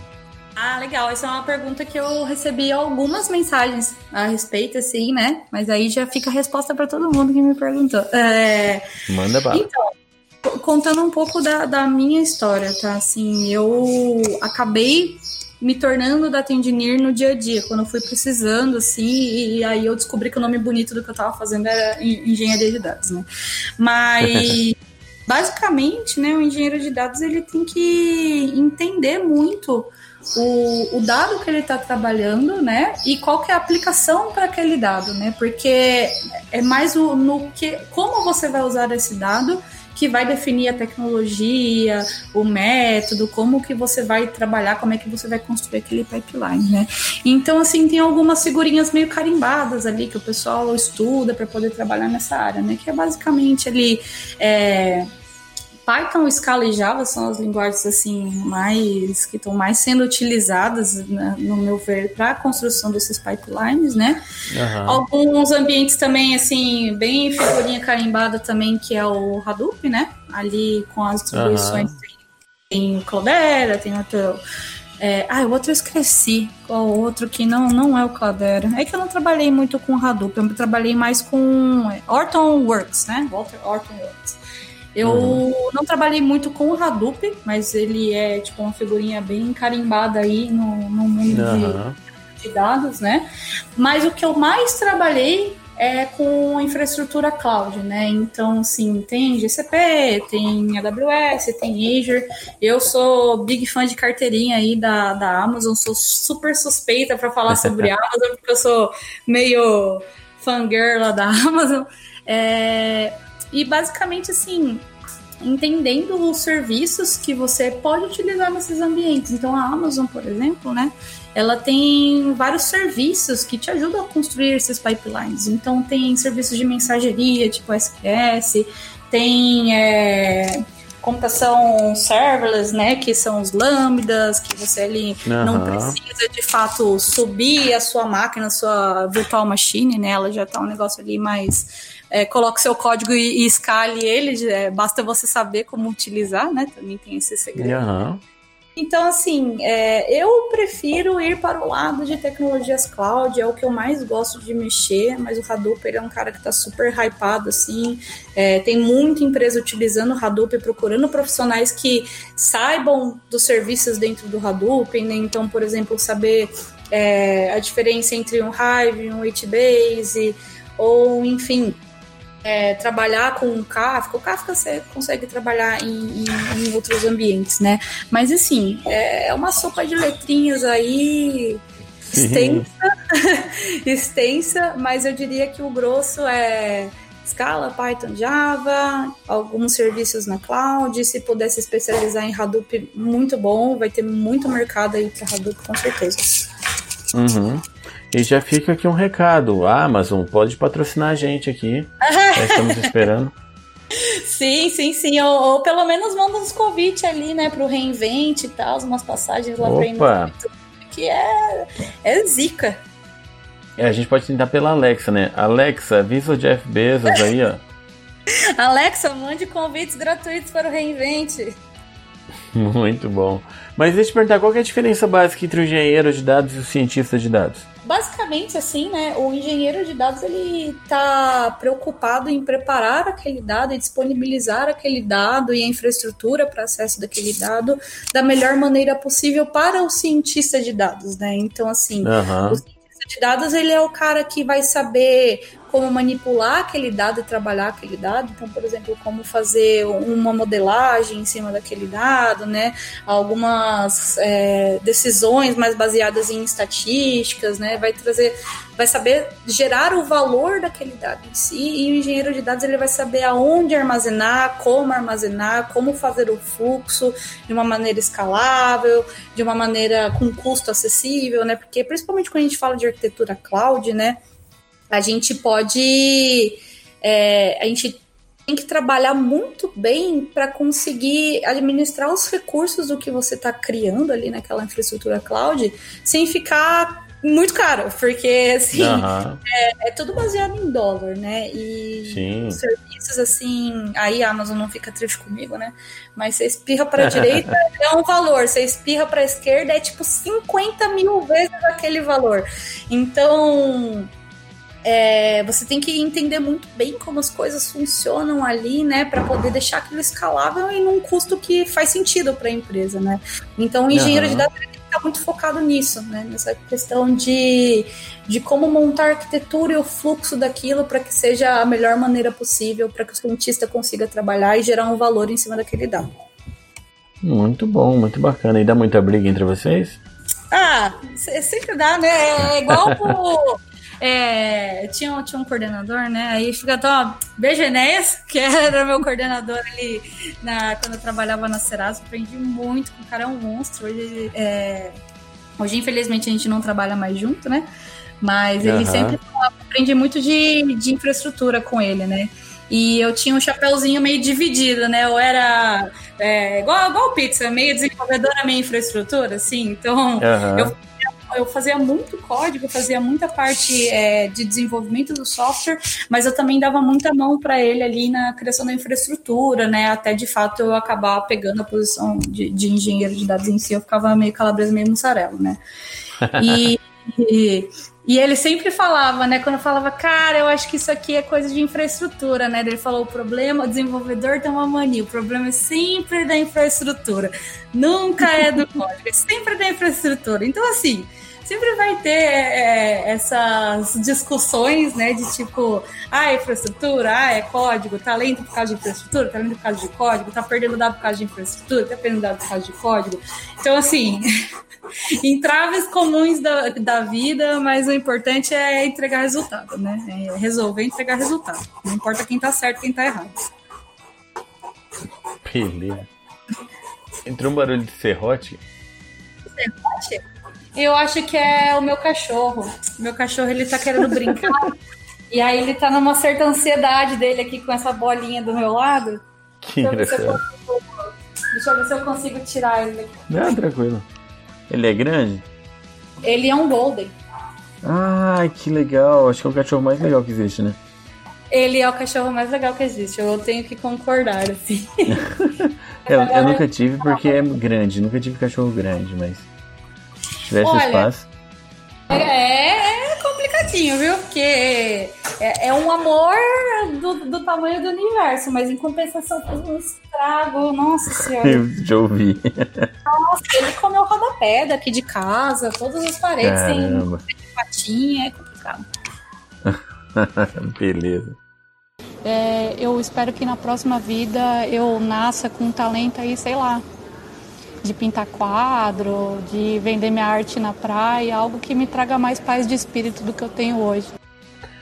Legal. Essa é uma pergunta que eu recebi algumas mensagens a respeito, assim, né? Mas aí já fica a resposta para todo mundo que me perguntou. É... Manda bala. Então, contando um pouco da, da minha história, tá? Assim, eu acabei me tornando data engineer no dia a dia, quando eu fui precisando, assim, e, aí eu descobri que o nome bonito do que eu estava fazendo era engenharia de dados, né? Mas <laughs> basicamente, né, o engenheiro de dados ele tem que entender muito o, o dado que ele está trabalhando, né? E qual que é a aplicação para aquele dado, né? Porque é mais o, no que como você vai usar esse dado que vai definir a tecnologia, o método, como que você vai trabalhar, como é que você vai construir aquele pipeline, né? Então, assim, tem algumas figurinhas meio carimbadas ali que o pessoal estuda para poder trabalhar nessa área, né? Que é basicamente ali é, Python, Scala e Java são as linguagens assim mais que estão mais sendo utilizadas, né, no meu ver, para a construção desses pipelines, né? Uhum. Alguns ambientes também assim bem figurinha carimbada também que é o Hadoop, né? Ali com as distribuições uhum. tem, o Cloudera, tem outro É, ah, o outro eu esqueci. Qual outro que não, não é o Cloudera? É que eu não trabalhei muito com Hadoop, eu trabalhei mais com Orton Works, né? Walter Orton Works. Eu uhum. não trabalhei muito com o Hadoop, mas ele é tipo uma figurinha bem carimbada aí no, no mundo uhum. de, de dados, né? Mas o que eu mais trabalhei é com infraestrutura cloud, né? Então, sim, tem GCP, tem AWS, tem Azure. Eu sou big fã de carteirinha aí da, da Amazon, sou super suspeita para falar sobre Amazon, porque eu sou meio fangirl lá da <laughs> Amazon. É, e basicamente, assim, entendendo os serviços que você pode utilizar nesses ambientes. Então, a Amazon, por exemplo, né? Ela tem vários serviços que te ajudam a construir esses pipelines. Então, tem serviços de mensageria, tipo SQS, tem é, computação serverless, né? Que são os lambdas, que você ali uhum. não precisa de fato subir a sua máquina, a sua virtual machine, né? Ela já tá um negócio ali mais é, coloque seu código e, e escale ele, é, basta você saber como utilizar, né? Também tem esse segredo. Uhum. Então, assim, é, eu prefiro ir para o lado de tecnologias cloud, é o que eu mais gosto de mexer, mas o Hadoop é um cara que está super hypado, assim, é, tem muita empresa utilizando o Hadoop, procurando profissionais que saibam dos serviços dentro do Hadoop, né? Então, por exemplo, saber é, a diferença entre um Hive, um HBase, ou, enfim, é, trabalhar com o Kafka, o Kafka você consegue trabalhar em, em, em outros ambientes, né? Mas assim, é, é uma sopa de letrinhas aí extensa, <laughs> extensa, mas eu diria que o grosso é Scala, Python, Java, alguns serviços na cloud. Se puder se especializar em Hadoop, muito bom, vai ter muito mercado aí para Hadoop com certeza. Uhum. E já fica aqui um recado: a Amazon pode patrocinar a gente aqui. <laughs> já estamos esperando. Sim, sim, sim. Ou, ou, pelo menos manda uns convites ali, né, pro reinvente e tal, umas passagens lá Opa. pra que é, é zica. É, a gente pode tentar pela Alexa, né? Alexa, avisa o Jeff Bezos aí, ó. <laughs> Alexa, mande convites gratuitos para o reinvente. Muito bom. Mas deixa eu te perguntar, qual é a diferença básica entre o engenheiro de dados e o cientista de dados? basicamente assim, né, o engenheiro de dados ele está preocupado em preparar aquele dado e disponibilizar aquele dado e a infraestrutura para acesso daquele dado da melhor maneira possível para o cientista de dados, né? Então assim, uhum. o cientista de dados ele é o cara que vai saber como manipular aquele dado e trabalhar aquele dado. Então, por exemplo, como fazer uma modelagem em cima daquele dado, né? Algumas é, decisões mais baseadas em estatísticas, né? Vai trazer, vai saber gerar o valor daquele dado em si. E o engenheiro de dados ele vai saber aonde armazenar, como armazenar, como fazer o fluxo de uma maneira escalável, de uma maneira com custo acessível, né? Porque principalmente quando a gente fala de arquitetura cloud, né? A gente pode. É, a gente tem que trabalhar muito bem para conseguir administrar os recursos do que você está criando ali naquela infraestrutura cloud sem ficar muito caro, porque assim uhum. é, é, tudo baseado em dólar, né? E Sim. serviços assim, aí a Amazon não fica triste comigo, né? Mas você espirra para direita <laughs> é um valor, você espirra para esquerda é tipo 50 mil vezes aquele valor. Então é, você tem que entender muito bem como as coisas funcionam ali, né, para poder deixar aquilo escalável e num custo que faz sentido para a empresa, né? Então, o engenheiro uhum. de dados tem que estar muito focado nisso, né, nessa questão de, de como montar a arquitetura e o fluxo daquilo para que seja a melhor maneira possível para que o cientista consiga trabalhar e gerar um valor em cima daquele dado. Muito bom, muito bacana. E dá muita briga entre vocês? Ah, sempre dá, né? É igual o é, tinha, tinha um coordenador, né? Aí fica, ó, beijo Enéas, <laughs> que era meu coordenador ali na, quando eu trabalhava na Serasa. Aprendi muito com o cara, é um monstro. Hoje, é, hoje, infelizmente, a gente não trabalha mais junto, né? Mas ele uhum. sempre aprendi muito de, de infraestrutura com ele, né? E eu tinha um chapéuzinho meio dividido, né? Eu era é, igual, igual pizza, meio desenvolvedora, meio infraestrutura, assim. Então, uhum. eu eu fazia muito código, fazia muita parte é, de desenvolvimento do software, mas eu também dava muita mão para ele ali na criação da infraestrutura, né? Até de fato eu acabar pegando a posição de, de engenheiro de dados em si, eu ficava meio calabresa, meio mussarela, né? E, <laughs> e, e, ele sempre falava, né? Quando eu falava, cara, eu acho que isso aqui é coisa de infraestrutura, né? Ele falou: o problema, o desenvolvedor tem uma mania, o problema é sempre da infraestrutura, nunca é do código, é sempre da infraestrutura. Então, assim sempre vai ter é, essas discussões, né, de tipo, ah, é infraestrutura, ah, é código, tá lento por causa de infraestrutura, tá lento por causa de código, tá perdendo dado por causa de infraestrutura, tá perdendo dado por causa de código. Então, assim, <laughs> entraves comuns da, da vida, mas o importante é entregar resultado, né? É resolver entregar resultado. Não importa quem tá certo quem tá errado. Beleza. Entrou um barulho de serrote? Serrote? Eu acho que é o meu cachorro. Meu cachorro, ele tá querendo brincar. e aí ele tá numa certa ansiedade dele aqui com essa bolinha do meu lado. Que engraçado. Deixa eu ver se eu consigo tirar ele daqui. Não, tranquilo. Ele é grande? Ele é um golden. Ah, que legal. Acho que é o cachorro mais legal que existe, né? Ele é o cachorro mais legal que existe. Eu tenho que concordar, assim. <laughs> eu, eu nunca tive porque é grande. Nunca tive cachorro grande, mas tivesse Olha, espaço. É, é complicadinho, viu? Porque é, é um amor do, do, tamanho do universo, mas em compensação faz um estrago. Nossa senhora. Eu <laughs> já ouvi. Nossa, ele comeu rodapé daqui de casa, todas as paredes Caramba. têm patinha, é complicado. <laughs> Beleza. É, eu espero que na próxima vida eu nasça com um talento aí, sei lá, de pintar quadro, de vender minha arte na praia, algo que me traga mais paz de espírito do que eu tenho hoje.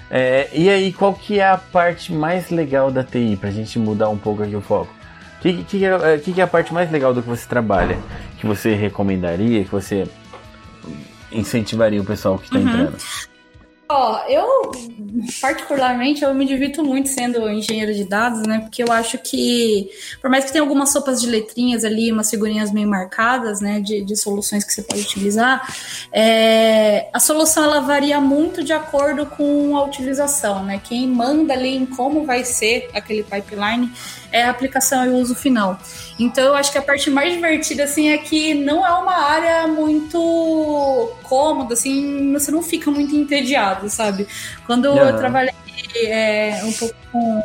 É, e aí, qual que é a parte mais legal da TI, pra gente mudar um pouco aqui o foco? O que, que, é, que, que é a parte mais legal do que você trabalha? Que você recomendaria, que você incentivaria o pessoal que está uhum. entrando? Ó, eu particularmente eu me divirto muito sendo engenheiro de dados, né? Porque eu acho que, por mais que tenha algumas sopas de letrinhas ali, umas figurinhas meio marcadas, né? De, de soluções que você pode utilizar, é, a solução ela varia muito de acordo com a utilização, né? Quem manda ali em como vai ser aquele pipeline é a aplicação e o uso final. Então eu acho que a parte mais divertida assim é que não é uma área muito cômoda, assim, você não fica muito entediado, sabe? Quando uhum. eu trabalhei é, um pouco com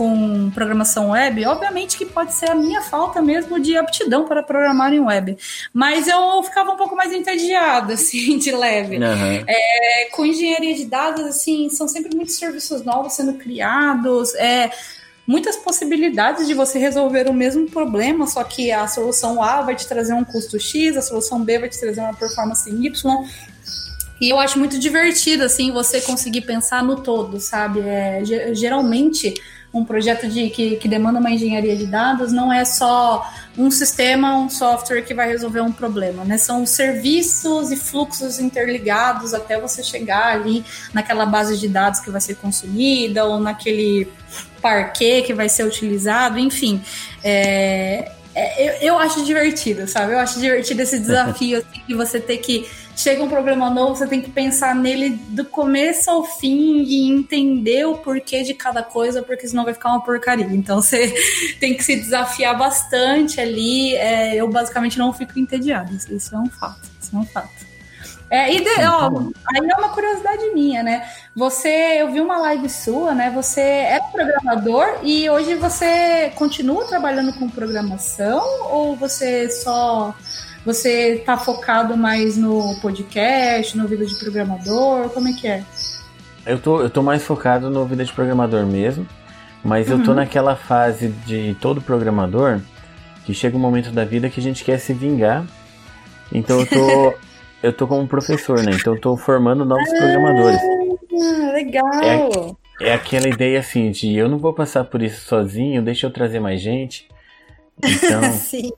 com programação web, obviamente que pode ser a minha falta mesmo de aptidão para programar em web. Mas eu ficava um pouco mais entediada, <laughs> assim, de leve. Uhum. É, com engenharia de dados, assim, são sempre muitos serviços novos sendo criados. É, muitas possibilidades de você resolver o mesmo problema, só que a solução A vai te trazer um custo X, a solução B vai te trazer uma performance Y. E eu acho muito divertido, assim, você conseguir pensar no todo, sabe? É, geralmente, um projeto de, que, que demanda uma engenharia de dados não é só um sistema, um software que vai resolver um problema, né? São serviços e fluxos interligados até você chegar ali naquela base de dados que vai ser consumida ou naquele parquet que vai ser utilizado, enfim. É, é, eu, eu, acho divertido, sabe? Eu acho divertido esse desafio <laughs> assim, de você ter que. Chega um problema novo, você tem que pensar nele do começo ao fim e entender o porquê de cada coisa, porque senão vai ficar uma porcaria. Então você <laughs> tem que se desafiar bastante ali. É, eu basicamente não fico entediado. Isso é um fato. Isso é um fato. É, e de, ó, aí é uma curiosidade minha, né? Você, eu vi uma live sua, né? Você é programador e hoje você continua trabalhando com programação ou você só você está focado mais no podcast, no vida de programador? Como é que é? Eu tô, eu tô mais focado no vida de programador mesmo, mas uhum. eu tô uhum. naquela fase de todo programador que chega um momento da vida que a gente quer se vingar. Então eu tô <laughs> eu tô como professor, né? Então eu tô formando novos ah, programadores. Legal! É, é, aquela ideia assim de eu não vou passar por isso sozinho, deixa eu trazer mais gente. <laughs> Então. Sim.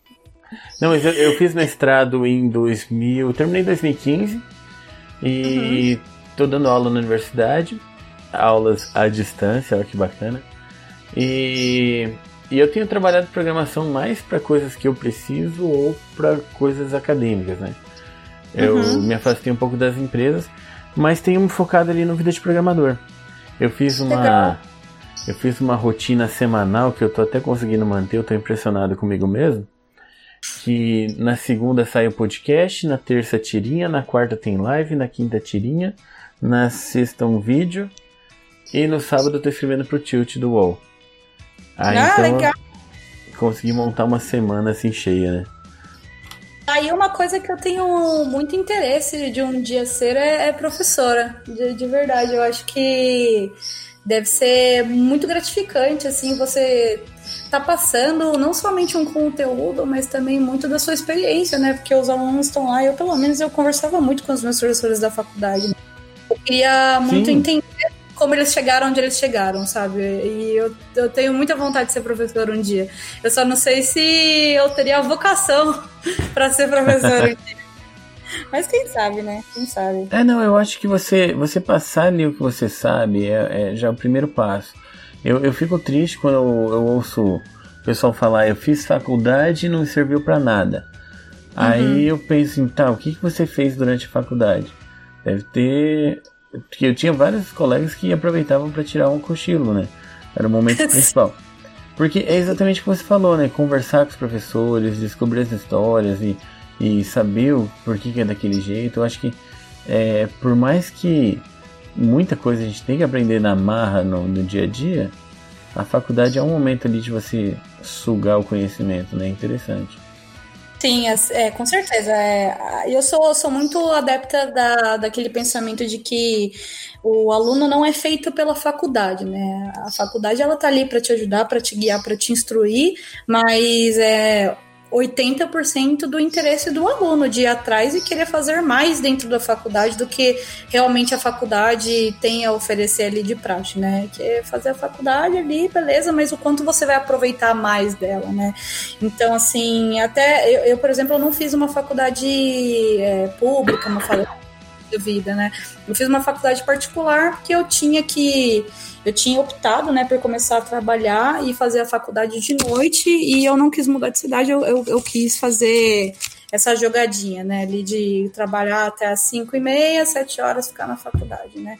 Não, mas eu, eu, fiz mestrado em 2000. Eu terminei em 2015 e uhum. tô dando aula na universidade, aulas à distância, olha que bacana. E, e eu tenho trabalhado programação mais para coisas que eu preciso ou para coisas acadêmicas, né? Eu uhum. me afastei um pouco das empresas, mas tenho me focado ali no vida de programador. Eu fiz uma Legal. eu fiz uma rotina semanal que eu tô até conseguindo manter, eu tô impressionado comigo mesmo. Que na segunda sai o podcast, na terça tirinha, na quarta tem live, na quinta tirinha, na sexta um vídeo e no sábado eu tô escrevendo pro Tilt do UOL. Aí, ah, então, legal. Consegui montar uma semana assim cheia, né? Aí uma coisa que eu tenho muito interesse de um dia ser é, é professora, de, de, verdade. Eu acho que deve ser muito gratificante, assim, você tá passando não somente um conteúdo, mas também muito da sua experiência, né? Porque os alunos estão lá, eu pelo menos eu conversava muito com os meus professores da faculdade. Né? Eu queria muito Sim. entender como eles chegaram onde eles chegaram, sabe? E eu, eu tenho muita vontade de ser professor um dia. Eu só não sei se eu teria a vocação <laughs> para ser professor um dia. Mas quem sabe, né? Quem sabe. É, não, eu acho que você, você passar ali o que você sabe é, é já o primeiro passo. Eu, eu fico triste quando eu, eu ouço o pessoal falar, eu fiz faculdade e não serviu para nada. Uhum. Aí eu penso em, tá, o que, que você fez durante a faculdade? Deve ter porque eu tinha vários colegas que aproveitavam para tirar um cochilo, né? Era o momento <laughs> principal. Porque é exatamente o que você falou, né? Conversar com os professores, descobrir as histórias e, e saber o porquê que é daquele jeito. Eu acho que, é, por mais que muita coisa a gente tem que aprender na marra no, no dia a dia, a faculdade é um momento ali de você sugar o conhecimento, né? Interessante. Sim, é, é, com certeza. É, eu sou, sou muito adepta da, daquele pensamento de que o aluno não é feito pela faculdade, né? A faculdade ela tá ali para te ajudar, para te guiar, para te instruir, mas é 80% do interesse do aluno de ir atrás e querer fazer mais dentro da faculdade do que realmente a faculdade tem a oferecer ali de praxe, né? Que é fazer a faculdade ali, beleza, mas o quanto você vai aproveitar mais dela, né? Então, assim, até eu, eu por exemplo, eu não fiz uma faculdade é, pública, uma faculdade de vida, né? Eu fiz uma faculdade particular porque eu tinha que eu tinha optado, né, por começar a trabalhar e fazer a faculdade de noite e eu não quis mudar de cidade, eu, eu, eu quis fazer essa jogadinha, né, ali de trabalhar até as 5 e meia, 7 horas ficar na faculdade, né.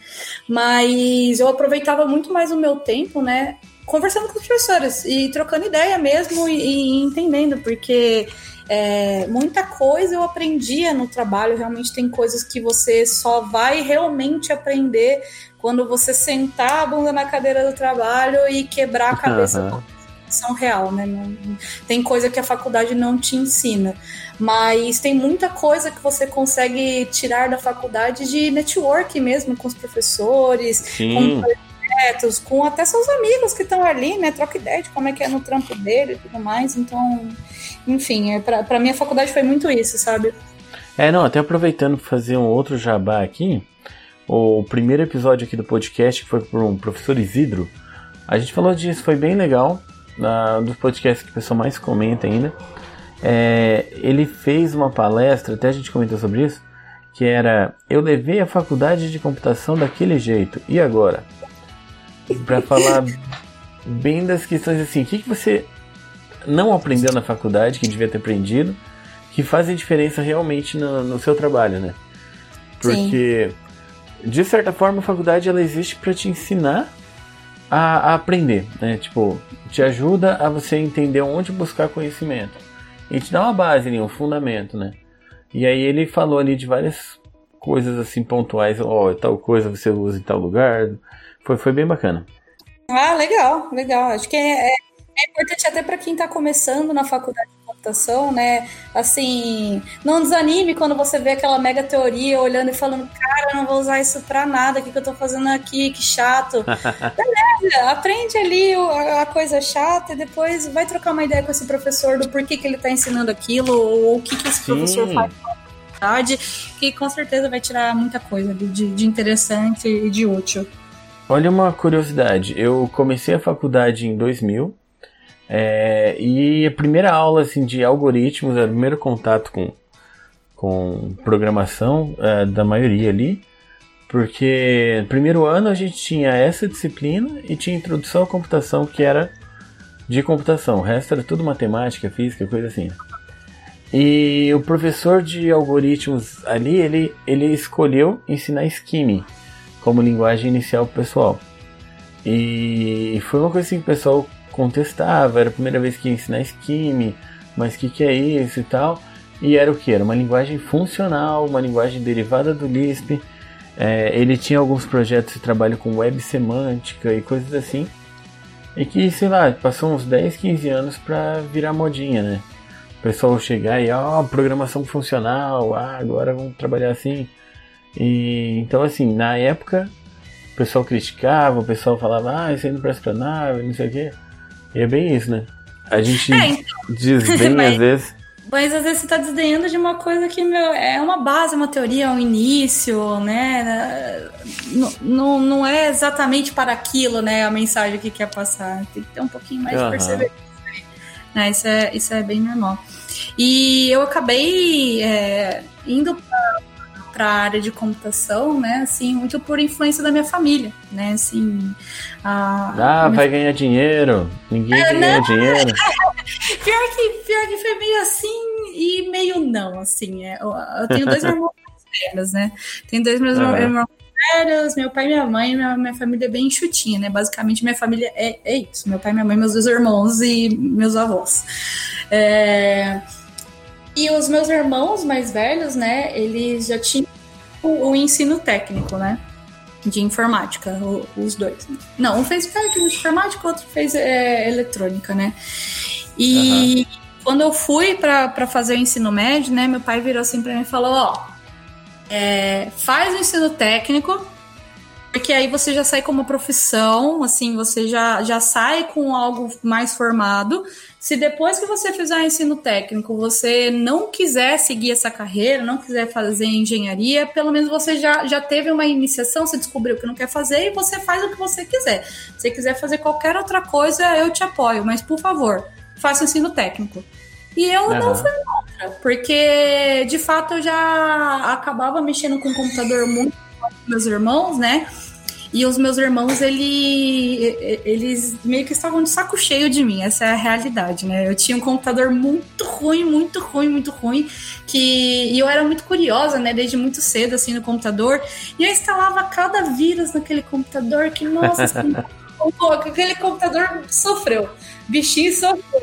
Mas eu aproveitava muito mais o meu tempo, né, conversando com os professores e trocando ideia mesmo e, e entendendo, porque é, muita coisa eu aprendia no trabalho, realmente tem coisas que você só vai realmente aprender quando você sentar a bunda na cadeira do trabalho e quebrar a cabeça uhum. com são real, né? Tem coisa que a faculdade não te ensina, mas tem muita coisa que você consegue tirar da faculdade de network mesmo com os professores, Sim. com projetos, com até seus amigos que estão ali, né? Troca ideia de como é que é no trampo dele e tudo mais. Então, enfim, é, para mim a faculdade foi muito isso, sabe? É, não, até aproveitando fazer um outro jabá aqui, o primeiro episódio aqui do podcast, que foi por um professor Isidro, a gente falou disso, foi bem legal, uh, dos podcasts que o pessoal mais comenta ainda. É, ele fez uma palestra, até a gente comentou sobre isso, que era Eu levei a faculdade de computação daquele jeito, e agora? Para falar bem das questões assim, o que, que você não aprendeu na faculdade, que devia ter aprendido, que fazem diferença realmente no, no seu trabalho, né? Porque Sim de certa forma, a faculdade ela existe para te ensinar a, a, aprender, né? Tipo, te ajuda a você entender onde buscar conhecimento. E te dá uma base ali, um fundamento, né? E aí ele falou ali de várias coisas assim pontuais, ó, oh, tal coisa você usa em tal lugar. Foi, foi bem bacana. Ah, legal, legal. Acho que é, é, é importante até para quem está começando na faculdade computação, né? Assim, não desanime quando você vê aquela mega teoria olhando e falando, cara, não vou usar isso pra nada, o que, que eu tô fazendo aqui, que chato. <laughs> Beleza, aprende ali a coisa chata e depois vai trocar uma ideia com esse professor do porquê que ele tá ensinando aquilo, ou o que, que esse Sim. professor faz que com certeza vai tirar muita coisa de, de interessante e de útil. Olha uma curiosidade, eu comecei a faculdade em 2000, é, e a primeira aula assim, de algoritmos, o primeiro contato com, com programação é, da maioria ali, porque no primeiro ano a gente tinha essa disciplina e tinha introdução à computação, que era de computação, o resto era tudo matemática, física, coisa assim. E o professor de algoritmos ali, ele, ele escolheu ensinar Scheme como linguagem inicial pessoal. E foi uma coisa assim que o pessoal contestava, era a primeira vez que ia ensinar Scheme, mas o que, que é isso e tal. E era o que? Era uma linguagem funcional, uma linguagem derivada do Lisp. É, ele tinha alguns projetos de trabalho com web semântica e coisas assim. E que, sei lá, passou uns 10, 15 anos pra virar modinha, né? O pessoal chegar e, ó, oh, programação funcional, ah, agora vamos trabalhar assim. E então, assim, na época, o pessoal criticava, o pessoal falava, ah, isso aí não presta pra nada, não sei o quê. E é bem isso, né? A gente é, então. desdenha <laughs> às vezes. Mas às vezes você está desdenhando de uma coisa que meu, é uma base, uma teoria, um início, né? Não, não é exatamente para aquilo, né? A mensagem que quer passar. Tem que ter um pouquinho mais uhum. de perseverança. Né? Isso, é, isso é bem normal. E eu acabei é, indo para a área de computação, né? Assim, muito por influência da minha família, né? Assim, a, ah, vai ganhar dinheiro. Ninguém é, ganha dinheiro. <laughs> pior, que, pior que foi meio assim e meio não, assim. É, eu, tenho dois <laughs> irmãos velhos, né? Tenho dois meus uhum. irmãos velhos, meu pai e minha mãe, minha, minha família é bem enxutinha, né? Basicamente, minha família é, é isso. Meu pai, minha mãe, meus dois irmãos e meus avós. É... E os meus irmãos mais velhos, né, eles já tinham o, o ensino técnico, né? De informática, o, os dois. Não, um fez técnico de informática, o outro fez é, eletrônica, né? E uhum. quando eu fui para fazer o ensino médio, né, meu pai virou assim para mim e falou: Ó, é, faz o ensino técnico, porque aí você já sai com uma profissão, assim, você já, já sai com algo mais formado. Se depois que você fizer ensino técnico, você não quiser seguir essa carreira, não quiser fazer engenharia, pelo menos você já, já teve uma iniciação, você descobriu o que não quer fazer e você faz o que você quiser. Se você quiser fazer qualquer outra coisa, eu te apoio, mas por favor, faça o ensino técnico. E eu uhum. não fui contra, porque de fato eu já acabava mexendo com o computador muito meus irmãos, né? E os meus irmãos, ele, eles meio que estavam de saco cheio de mim, essa é a realidade, né? Eu tinha um computador muito ruim, muito ruim, muito ruim, que e eu era muito curiosa, né, desde muito cedo, assim, no computador, e eu instalava cada vírus naquele computador, que, nossa, assim, <laughs> aquele computador sofreu, bichinho sofreu.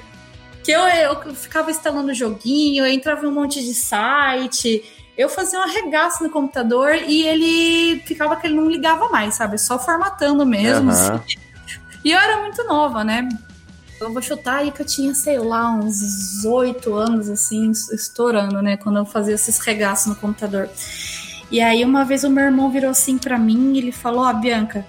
Que eu, eu ficava instalando joguinho, eu entrava em um monte de site, eu fazia um arregaço no computador e ele ficava que ele não ligava mais, sabe? Só formatando mesmo. Uhum. Assim. E eu era muito nova, né? Eu vou chutar aí que eu tinha, sei lá, uns oito anos, assim, estourando, né? Quando eu fazia esses regaços no computador. E aí, uma vez o meu irmão virou assim para mim e ele falou: Ó, oh, Bianca,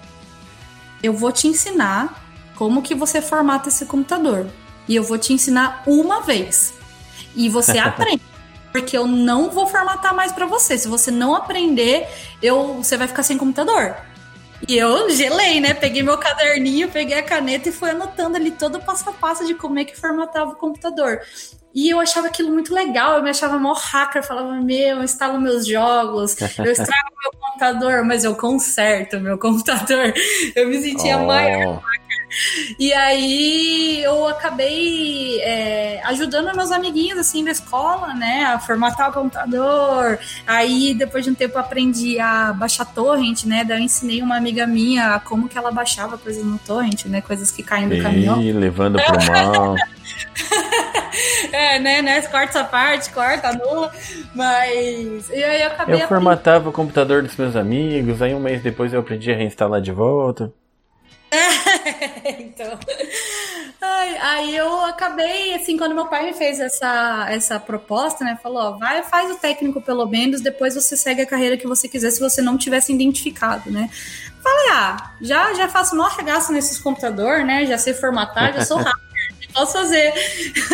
eu vou te ensinar como que você formata esse computador. E eu vou te ensinar uma vez. E você <laughs> aprende porque eu não vou formatar mais para você. Se você não aprender, eu, você vai ficar sem computador. E eu gelei, né? Peguei meu caderninho, peguei a caneta e fui anotando ali todo o passo a passo de como é que formatava o computador. E eu achava aquilo muito legal, eu me achava mó hacker, falava, meu, eu instalo meus jogos, eu estrago <laughs> meu computador, mas eu conserto meu computador. Eu me sentia oh. maior e aí eu acabei é, ajudando meus amiguinhos assim da escola, né, a formatar o computador. Aí depois de um tempo aprendi a baixar torrent, né? Daí eu ensinei uma amiga minha como que ela baixava coisas no torrent, né, coisas que caem do e caminhão. levando pro mal. <laughs> é, né, né? Corta essa parte, corta, anula. Mas. E aí eu acabei. Eu formatava o computador dos meus amigos, aí um mês depois eu aprendi a reinstalar de volta. <laughs> então. Ai, aí eu acabei, assim, quando meu pai me fez essa, essa proposta, né? Falou: ó, vai, faz o técnico pelo menos, depois você segue a carreira que você quiser, se você não tivesse identificado, né? Falei: ah, já, já faço maior regaço nesses computadores, né? Já sei formatar, já sou rápido <laughs> posso fazer.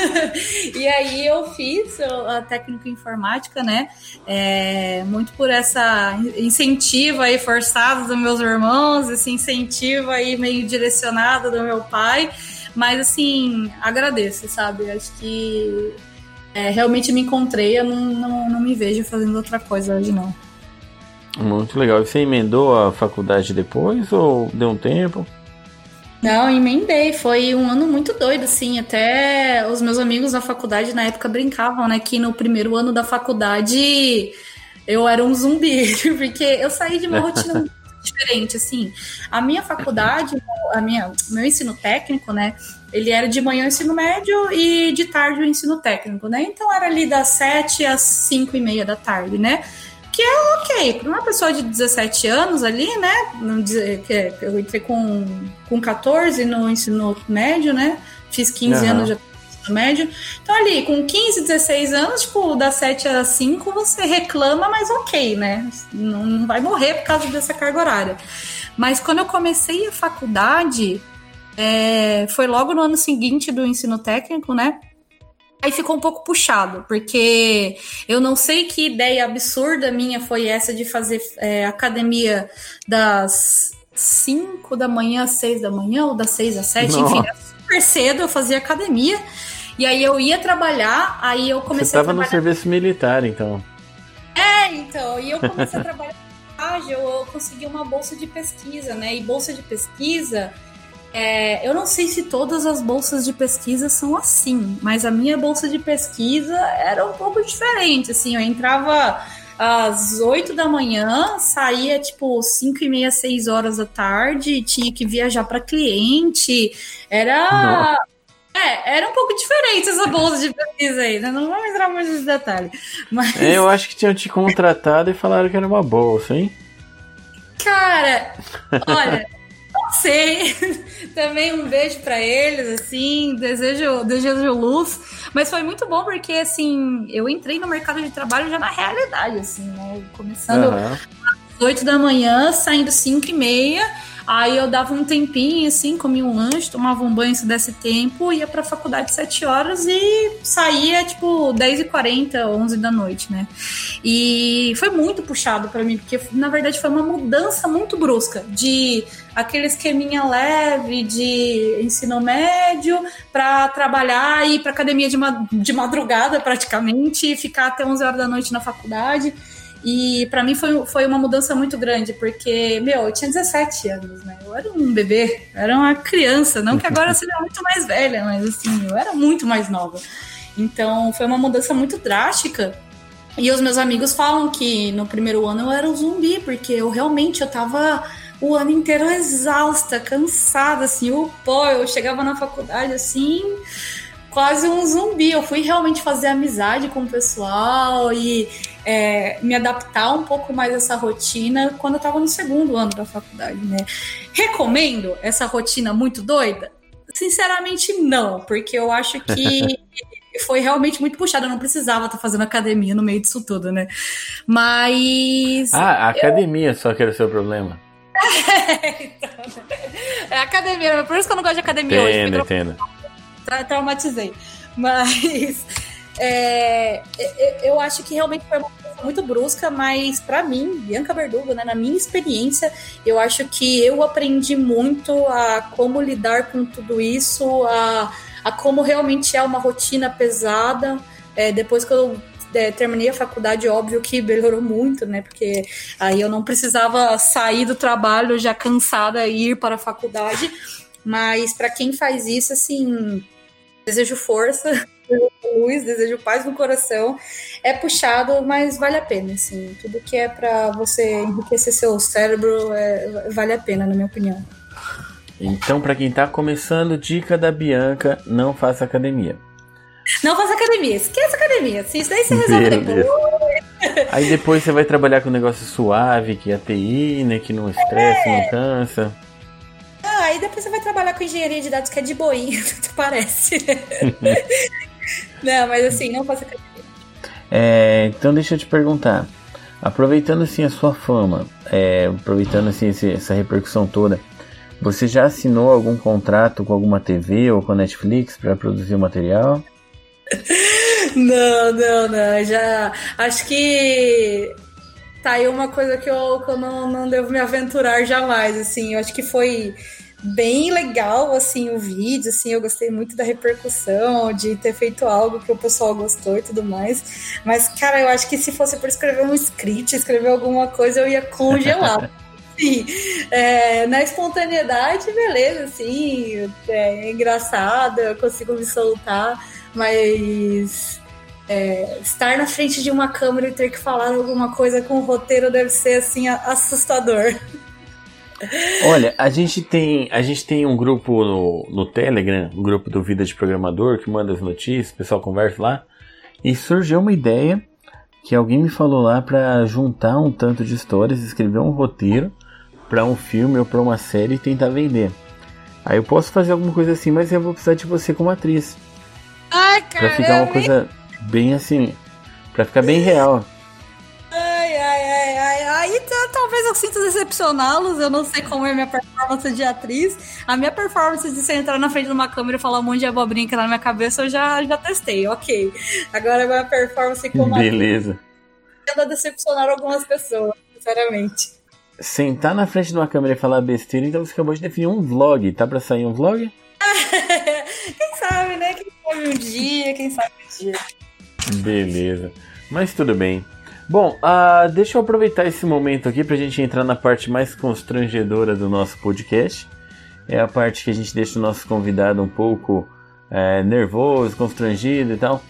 <laughs> e aí eu fiz a técnica informática, né? É, muito por essa incentivo aí forçado dos meus irmãos, esse incentivo aí meio direcionado do meu pai. Mas assim, agradeço, sabe? Acho que é, realmente me encontrei, eu não, não, não me vejo fazendo outra coisa hoje, não. Muito legal. E você emendou a faculdade depois ou deu um tempo? Não, emendei. Foi um ano muito doido, assim. Até os meus amigos na faculdade na época brincavam, né? Que no primeiro ano da faculdade eu era um zumbi, <laughs> porque eu saí de uma rotina <laughs> muito diferente, assim. A minha faculdade, a minha, meu ensino técnico, né? Ele era de manhã o ensino médio e de tarde o ensino técnico, né? Então era ali das 7 às 5 e meia da tarde, né? Que é ok, para uma pessoa de 17 anos ali, né? Eu entrei com, com 14 no ensino médio, né? Fiz 15 uhum. anos já ensino médio. Então, ali, com 15, 16 anos, tipo, das 7 às 5, você reclama, mas ok, né? Não, não vai morrer por causa dessa carga horária. Mas quando eu comecei a faculdade, é, foi logo no ano seguinte do ensino técnico, né? Aí ficou um pouco puxado, porque eu não sei que ideia absurda minha foi essa de fazer é, academia das 5 da manhã às 6 da manhã, ou das 6 às 7, enfim, super cedo eu fazia academia. E aí eu ia trabalhar, aí eu comecei Você a trabalhar... no serviço militar, então. É, então, e eu comecei a trabalhar eu consegui uma bolsa de pesquisa, né? E bolsa de pesquisa é, eu não sei se todas as bolsas de pesquisa são assim, mas a minha bolsa de pesquisa era um pouco diferente. Assim, eu entrava às 8 da manhã, saía tipo 5 e meia, 6 horas da tarde, tinha que viajar para cliente. Era. É, era um pouco diferente essa bolsa de pesquisa aí, né? Não vamos entrar muito nesse detalhe. Mas... É, eu acho que tinham te contratado e falaram que era uma bolsa, hein? Cara, olha, sei. <laughs> Também um beijo para eles, assim, desejo, desejo luz. Mas foi muito bom porque, assim, eu entrei no mercado de trabalho já na realidade, assim, né? Começando uhum. às 8 da manhã, saindo 5 e meia Aí eu dava um tempinho, assim, comia um lanche, tomava um banho se desse tempo, ia pra faculdade 7 horas e saía, tipo, 10h40, 11 da noite, né? E foi muito puxado para mim, porque na verdade foi uma mudança muito brusca de aquele esqueminha leve de ensino médio para trabalhar e ir para academia de, de madrugada praticamente e ficar até 11 horas da noite na faculdade. E para mim foi, foi uma mudança muito grande, porque, meu, eu tinha 17 anos, né? Eu era um bebê, eu era uma criança, não que agora seja muito mais velha, mas assim, eu era muito mais nova. Então foi uma mudança muito drástica. E os meus amigos falam que no primeiro ano eu era um zumbi, porque eu realmente eu tava o ano inteiro exausta, cansada, assim, o pó, eu chegava na faculdade assim, quase um zumbi. Eu fui realmente fazer amizade com o pessoal e é, me adaptar um pouco mais a essa rotina quando eu estava no segundo ano da faculdade, né? Recomendo essa rotina muito doida? Sinceramente, não, porque eu acho que <laughs> foi realmente muito puxado. Eu não precisava estar tá fazendo academia no meio disso tudo, né? Mas. Ah, a academia eu... só que era o seu problema. é, <laughs> então, é academia, por isso que eu não gosto de academia entendo, hoje. Entendo tra traumatizei. Mas é, eu acho que realmente foi uma coisa muito brusca, mas para mim, Bianca Verdugo, né, na minha experiência, eu acho que eu aprendi muito a como lidar com tudo isso, a, a como realmente é uma rotina pesada. É, depois que eu é, terminei a faculdade, óbvio que melhorou muito, né? Porque aí eu não precisava sair do trabalho já cansada e ir para a faculdade. Mas para quem faz isso, assim, Desejo força, luz, desejo paz no coração. É puxado, mas vale a pena, assim. Tudo que é para você enriquecer seu cérebro é, vale a pena, na minha opinião. Então, para quem tá começando, dica da Bianca: não faça academia. Não faça academia, esqueça academia. Isso daí você resolve depois. Aí depois você vai trabalhar com um negócio suave, que é TI, né? Que não estressa, é. não cansa. Ah, aí depois você vai trabalhar com engenharia de dados, que é de boinha, <laughs> parece. <laughs> não, mas assim, não faça é, Então deixa eu te perguntar. Aproveitando assim a sua fama, é, aproveitando assim esse, essa repercussão toda, você já assinou algum contrato com alguma TV ou com a Netflix para produzir o material? <laughs> Não, não, não. Já acho que tá aí uma coisa que eu, que eu não, não devo me aventurar jamais. Assim, eu acho que foi bem legal, assim, o vídeo, assim, eu gostei muito da repercussão, de ter feito algo que o pessoal gostou e tudo mais, mas, cara, eu acho que se fosse por escrever um script, escrever alguma coisa, eu ia congelar. <laughs> assim, é, na espontaneidade, beleza, assim, é, é engraçado, eu consigo me soltar, mas é, estar na frente de uma câmera e ter que falar alguma coisa com o roteiro deve ser assim assustador. Olha, a gente tem a gente tem um grupo no, no Telegram, um grupo do Vida de Programador que manda as notícias, o pessoal conversa lá. E surgiu uma ideia que alguém me falou lá para juntar um tanto de histórias, escrever um roteiro para um filme ou para uma série e tentar vender. Aí eu posso fazer alguma coisa assim, mas eu vou precisar de você como atriz. Ai, cara. Pra ficar uma coisa bem assim, para ficar bem real. Aí talvez eu sinta decepcioná-los. Eu não sei como é a minha performance de atriz. A minha performance de você entrar na frente de uma câmera e falar um monte de abobrinha que tá na minha cabeça, eu já, já testei, ok. Agora a minha performance como Beleza. atriz. Tendo a decepcionar algumas pessoas, sinceramente. Sentar na frente de uma câmera e falar besteira, então você acabou de definir um vlog. Tá pra sair um vlog? <laughs> quem sabe, né? Quem sabe um dia, quem sabe um dia. Beleza. Mas tudo bem. Bom, uh, deixa eu aproveitar esse momento aqui para a gente entrar na parte mais constrangedora do nosso podcast. É a parte que a gente deixa o nosso convidado um pouco é, nervoso, constrangido e tal.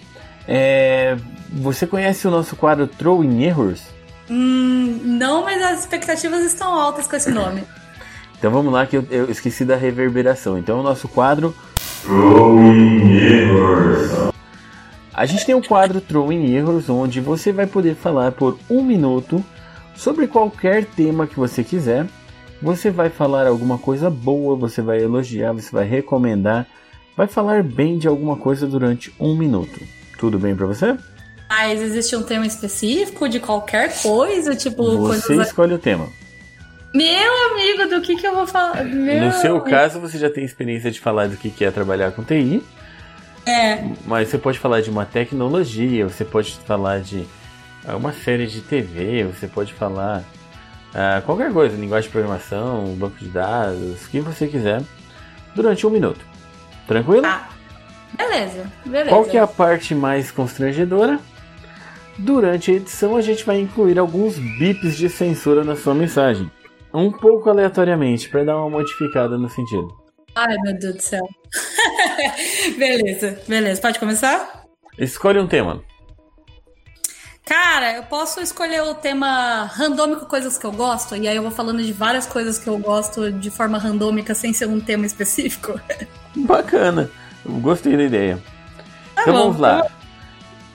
É, você conhece o nosso quadro Throwing Errors? Hum, não, mas as expectativas estão altas com esse nome. <laughs> então vamos lá, que eu, eu esqueci da reverberação. Então o nosso quadro Throwing Errors. A gente tem um quadro Throwing Errors, onde você vai poder falar por um minuto sobre qualquer tema que você quiser. Você vai falar alguma coisa boa, você vai elogiar, você vai recomendar, vai falar bem de alguma coisa durante um minuto. Tudo bem para você? Mas existe um tema específico de qualquer coisa, tipo Você coisas... escolhe o tema. Meu amigo, do que que eu vou falar? Meu no seu caso, você já tem experiência de falar do que é trabalhar com TI. É. Mas você pode falar de uma tecnologia, você pode falar de ah, uma série de TV, você pode falar uh, qualquer coisa, linguagem de programação, banco de dados, o que você quiser, durante um minuto. Tranquilo? Ah, beleza, beleza. Qual que é a parte mais constrangedora? Durante a edição a gente vai incluir alguns bips de censura na sua mensagem. Um pouco aleatoriamente, para dar uma modificada no sentido. Ai, meu Deus do céu. <laughs> beleza, beleza. Pode começar? Escolhe um tema. Cara, eu posso escolher o tema randômico, coisas que eu gosto, e aí eu vou falando de várias coisas que eu gosto de forma randômica, sem ser um tema específico. <laughs> Bacana. Gostei da ideia. Tá então bom, vamos lá.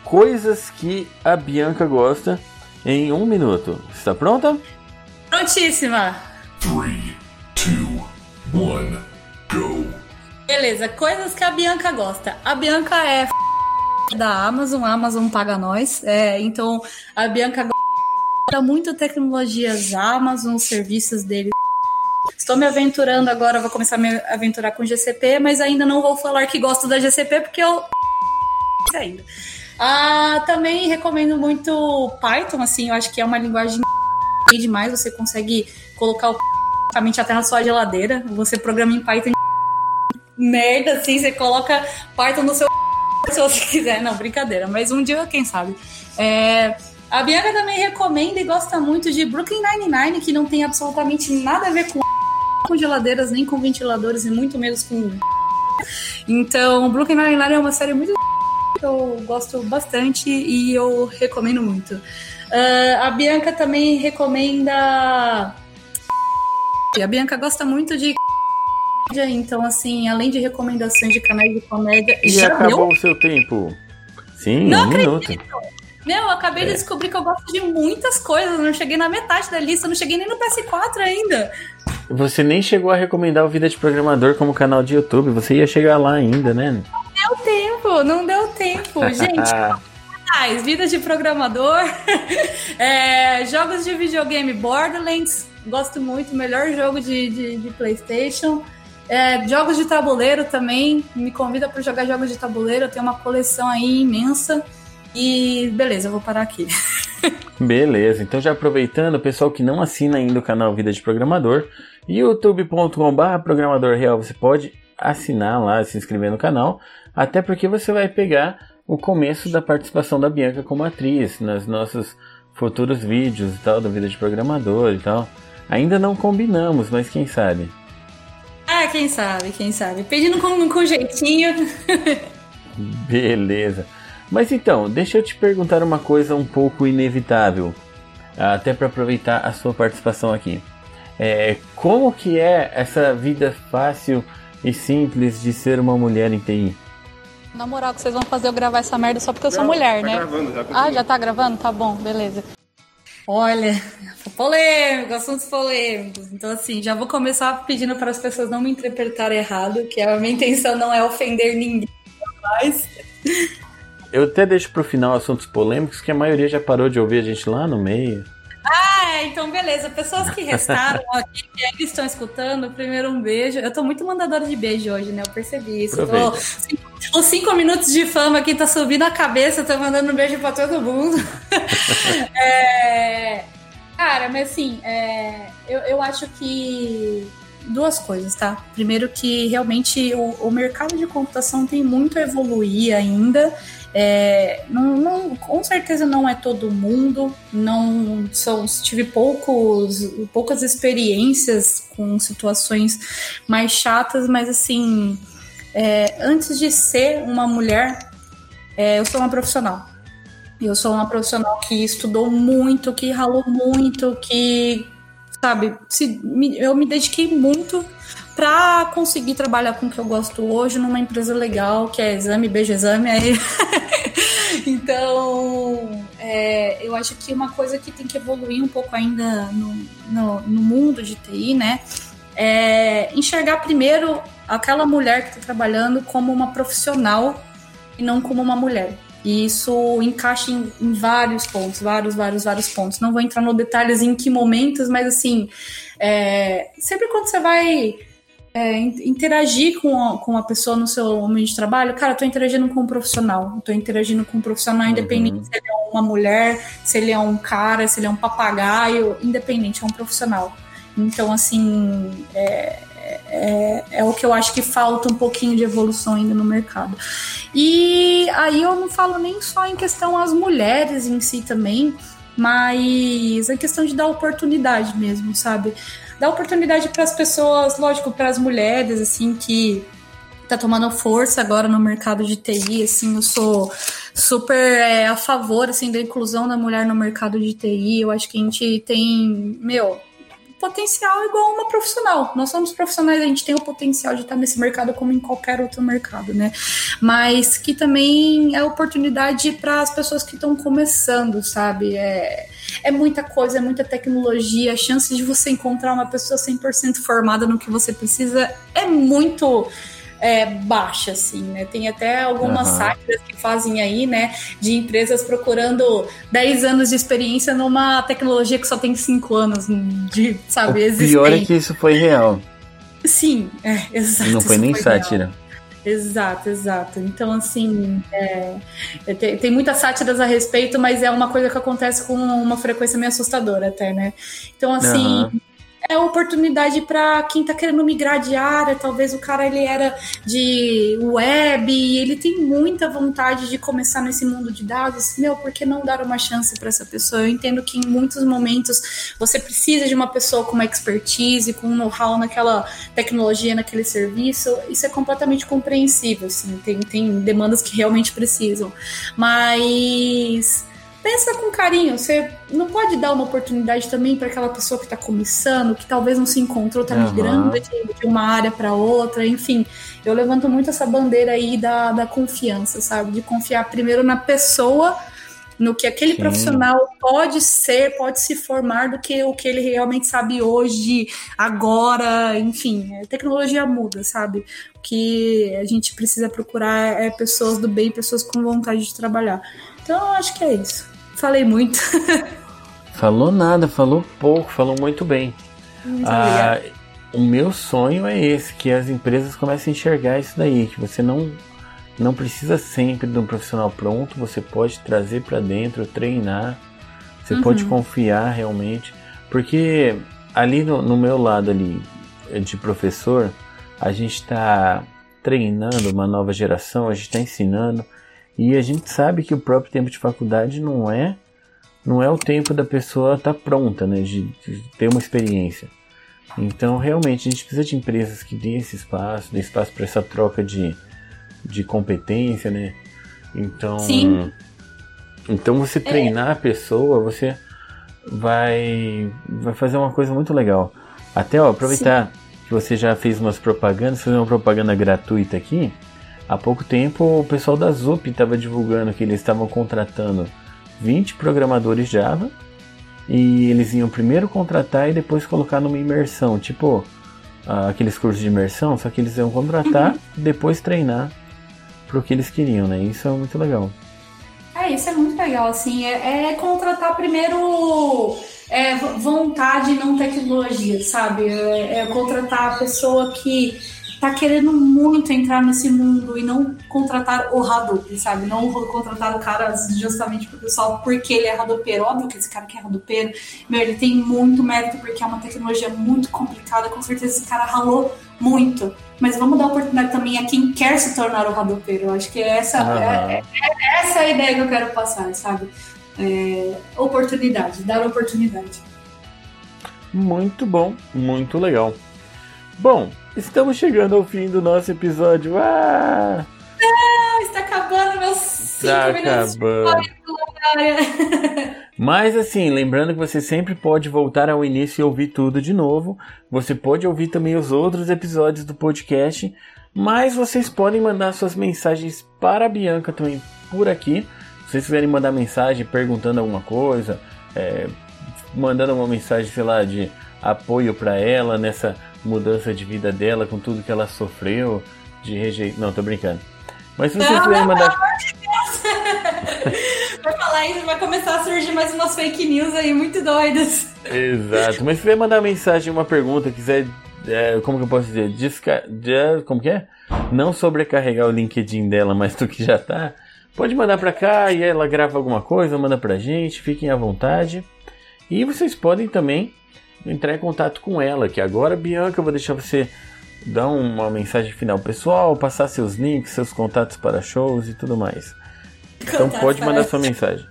Coisas que a Bianca gosta em um minuto. Está pronta? Prontíssima. 3, 2, 1. Beleza, coisas que a Bianca gosta. A Bianca é da Amazon, a Amazon paga nós. É, então a Bianca gosta muito tecnologias Amazon, serviços dele. Estou me aventurando agora, vou começar a me aventurar com GCP, mas ainda não vou falar que gosto da GCP porque eu <laughs> ainda. Ah, também recomendo muito Python, assim, eu acho que é uma linguagem demais, você consegue colocar o <laughs> até na sua geladeira, você programa em Python merda, assim, você coloca Python no seu <laughs> se você quiser. Não, brincadeira, mas um dia, quem sabe. É, a Bianca também recomenda e gosta muito de Brooklyn Nine-Nine, que não tem absolutamente nada a ver com, <laughs> com geladeiras, nem com ventiladores, e muito menos com. <laughs> Então, Brooklyn Nine-Nine é uma série muito que eu gosto bastante e eu recomendo muito. Uh, a Bianca também recomenda. A Bianca gosta muito de então, assim, além de recomendações de canais de comédia. E já acabou o seu tempo. Sim, não um acredito. minuto. Meu, eu acabei é. de descobrir que eu gosto de muitas coisas. não cheguei na metade da lista, não cheguei nem no PS4 ainda. Você nem chegou a recomendar o Vida de Programador como canal de YouTube. Você ia chegar lá ainda, né? Não deu tempo, não deu tempo. <laughs> Gente, Vida de Programador, <laughs> é, jogos de videogame Borderlands, gosto muito, melhor jogo de, de, de PlayStation. É, jogos de tabuleiro também, me convida para jogar jogos de tabuleiro, eu tenho uma coleção aí imensa. E beleza, eu vou parar aqui. <laughs> beleza, então já aproveitando, o pessoal que não assina ainda o canal Vida de Programador, youtube.com.br programador real, você pode assinar lá, se inscrever no canal, até porque você vai pegar o começo da participação da Bianca como atriz nos nossos futuros vídeos e tal, da Vida de Programador e tal. Ainda não combinamos, mas quem sabe? Ah, quem sabe, quem sabe. Pedindo com, com jeitinho. <laughs> Beleza. Mas então, deixa eu te perguntar uma coisa um pouco inevitável, até para aproveitar a sua participação aqui. É, como que é essa vida fácil e simples de ser uma mulher em TI? Na moral, que vocês vão fazer eu gravar essa merda só porque eu sou mulher, tá né? Gravando, já ah, já tá gravando? Tá bom, beleza. Olha, polêmico, assuntos polêmicos. Então, assim, já vou começar pedindo para as pessoas não me interpretarem errado, que a minha intenção não é ofender ninguém mais. Eu até deixo pro final assuntos polêmicos, que a maioria já parou de ouvir a gente lá no meio. Ah, é, então beleza. Pessoas que restaram aqui, que ainda estão escutando, primeiro um beijo. Eu tô muito mandadora de beijo hoje, né? Eu percebi isso. Tô, os cinco minutos de fama aqui tá subindo a cabeça, tô mandando um beijo pra todo mundo. <laughs> é... Cara, mas assim, é... eu, eu acho que duas coisas, tá? Primeiro que realmente o, o mercado de computação tem muito a evoluir ainda. É, não, não, com certeza não é todo mundo, não são, tive poucos, poucas experiências com situações mais chatas, mas assim, é, antes de ser uma mulher, é, eu sou uma profissional. Eu sou uma profissional que estudou muito, que ralou muito, que, sabe, se, eu me dediquei muito para conseguir trabalhar com o que eu gosto hoje numa empresa legal, que é exame, beijo, exame. Aí... <laughs> então, é, eu acho que uma coisa que tem que evoluir um pouco ainda no, no, no mundo de TI, né? É enxergar primeiro aquela mulher que está trabalhando como uma profissional e não como uma mulher. E isso encaixa em, em, vários pontos, vários, vários, vários pontos. Não vou entrar no detalhes em que momentos, mas assim, é, sempre quando você vai é, interagir com a, com a pessoa no seu ambiente de trabalho, cara, eu tô interagindo com um profissional. Eu tô interagindo com um profissional independente uhum. se ele é uma mulher, se ele é um cara, se ele é um papagaio, independente, é um profissional. Então, assim, é, é, é, o que eu acho que falta um pouquinho de evolução ainda no mercado. E aí eu não falo nem só em questão as mulheres em si também, mas a questão de dar oportunidade mesmo, sabe? Dar oportunidade para as pessoas, lógico, para as mulheres, assim, que tá tomando força agora no mercado de TI, assim, eu sou super é, a favor, assim, da inclusão da mulher no mercado de TI, eu acho que a gente tem, meu, potencial igual uma profissional. Nós somos profissionais, a gente tem o potencial de estar nesse mercado como em qualquer outro mercado, né? Mas que também é oportunidade para as pessoas que estão começando, sabe? É, é muita coisa, é muita tecnologia, a chance de você encontrar uma pessoa 100% formada no que você precisa é muito é, baixa, assim, né? Tem até algumas uhum. sátiras que fazem aí, né, de empresas procurando 10 anos de experiência numa tecnologia que só tem 5 anos de, sabe, o existência. pior é que isso foi real. Sim, é, exato. Não foi nem foi sátira. Real. Exato, exato. Então, assim, é, é, tem, tem, muitas sátiras a respeito, mas é uma coisa que acontece com uma frequência meio assustadora até, né? Então, assim, uhum é oportunidade para quem está querendo migrar de área. Talvez o cara ele era de web e ele tem muita vontade de começar nesse mundo de dados. Meu, por que não dar uma chance para essa pessoa? Eu entendo que em muitos momentos você precisa de uma pessoa com uma expertise, com um know-how naquela tecnologia, naquele serviço. Isso é completamente compreensível. Assim. Tem, tem demandas que realmente precisam. Mas pensa com carinho. Você não pode dar uma oportunidade também para aquela pessoa que está começando, que talvez não se encontrou, está migrando de, de, uma área para outra. Enfim, eu levanto muito essa bandeira aí da, da confiança, sabe? De confiar primeiro na pessoa, no que aquele Sim. profissional pode ser, pode se formar do que o que ele realmente sabe hoje, agora, enfim, a tecnologia muda, sabe? O que a gente precisa procurar é pessoas do bem, pessoas com vontade de trabalhar. Então, eu acho que é isso. Falei muito. <laughs> falou nada, falou pouco, falou muito bem. Muito ah, o meu sonho é esse, que as empresas comecem a enxergar isso daí, que você não não precisa sempre de um profissional pronto, você pode trazer para dentro, treinar, você uhum. pode confiar realmente, porque ali no, no meu lado ali de professor, a gente está treinando uma nova geração, a gente está ensinando, e a gente sabe que o próprio tempo de faculdade não é não é o tempo da pessoa estar tá pronta, né, de, de, ter uma experiência. Então, realmente, a gente precisa de empresas que dêem esse espaço, dê espaço para essa troca de, de competência, né? Então, Sim. então você é. treinar é. a pessoa, você vai, vai fazer uma coisa muito legal. Até ó, aproveitar Sim. que você já fez umas propagandas, fazer uma propaganda gratuita aqui. Há pouco tempo o pessoal da Zup estava divulgando que eles estavam contratando 20 programadores Java e eles iam primeiro contratar e depois colocar numa imersão, tipo uh, aqueles cursos de imersão, só que eles iam contratar e uhum. depois treinar para o que eles queriam, né? Isso é muito legal. É, isso é muito legal, assim, é, é contratar primeiro é, vontade e não tecnologia, sabe? É, é, contratar a pessoa que tá querendo muito entrar nesse mundo e não contratar o Hadoop, sabe? Não contratar o cara justamente porque só porque ele é Hadoopeiro. Óbvio que esse cara que é Hadoopeiro, meu, ele tem muito mérito porque é uma tecnologia muito complicada, com certeza esse cara ralou muito mas vamos dar oportunidade também a quem quer se tornar o Hadoopeiro. Eu acho que é essa, uhum. é, é, essa é a ideia que eu quero passar, sabe? É, oportunidade, dar oportunidade. Muito bom, muito legal. Bom, estamos chegando ao fim do nosso episódio. Ah! ah está acabando meus 5 tá minutos. Acabando. <laughs> Mas assim, lembrando que você sempre pode voltar ao início e ouvir tudo de novo. Você pode ouvir também os outros episódios do podcast. Mas vocês podem mandar suas mensagens para a Bianca também por aqui. Se vocês quiserem mandar mensagem perguntando alguma coisa, é, mandando uma mensagem, sei lá, de apoio para ela nessa mudança de vida dela, com tudo que ela sofreu, de rejeição. Não, tô brincando. Mas se vocês quiserem mandar. vai falar isso, vai começar a surgir mais umas fake news aí muito doidas. Exato. Mas se quiser mandar mensagem, uma pergunta, quiser. É, como que eu posso dizer? Desca... De... Como que é? Não sobrecarregar o LinkedIn dela, mas do que já tá. Pode mandar pra cá e ela grava alguma coisa, manda pra gente, fiquem à vontade. E vocês podem também entrar em contato com ela, que agora, Bianca, eu vou deixar você dar uma mensagem final pessoal, passar seus links, seus contatos para shows e tudo mais. Então pode mandar <laughs> sua mensagem.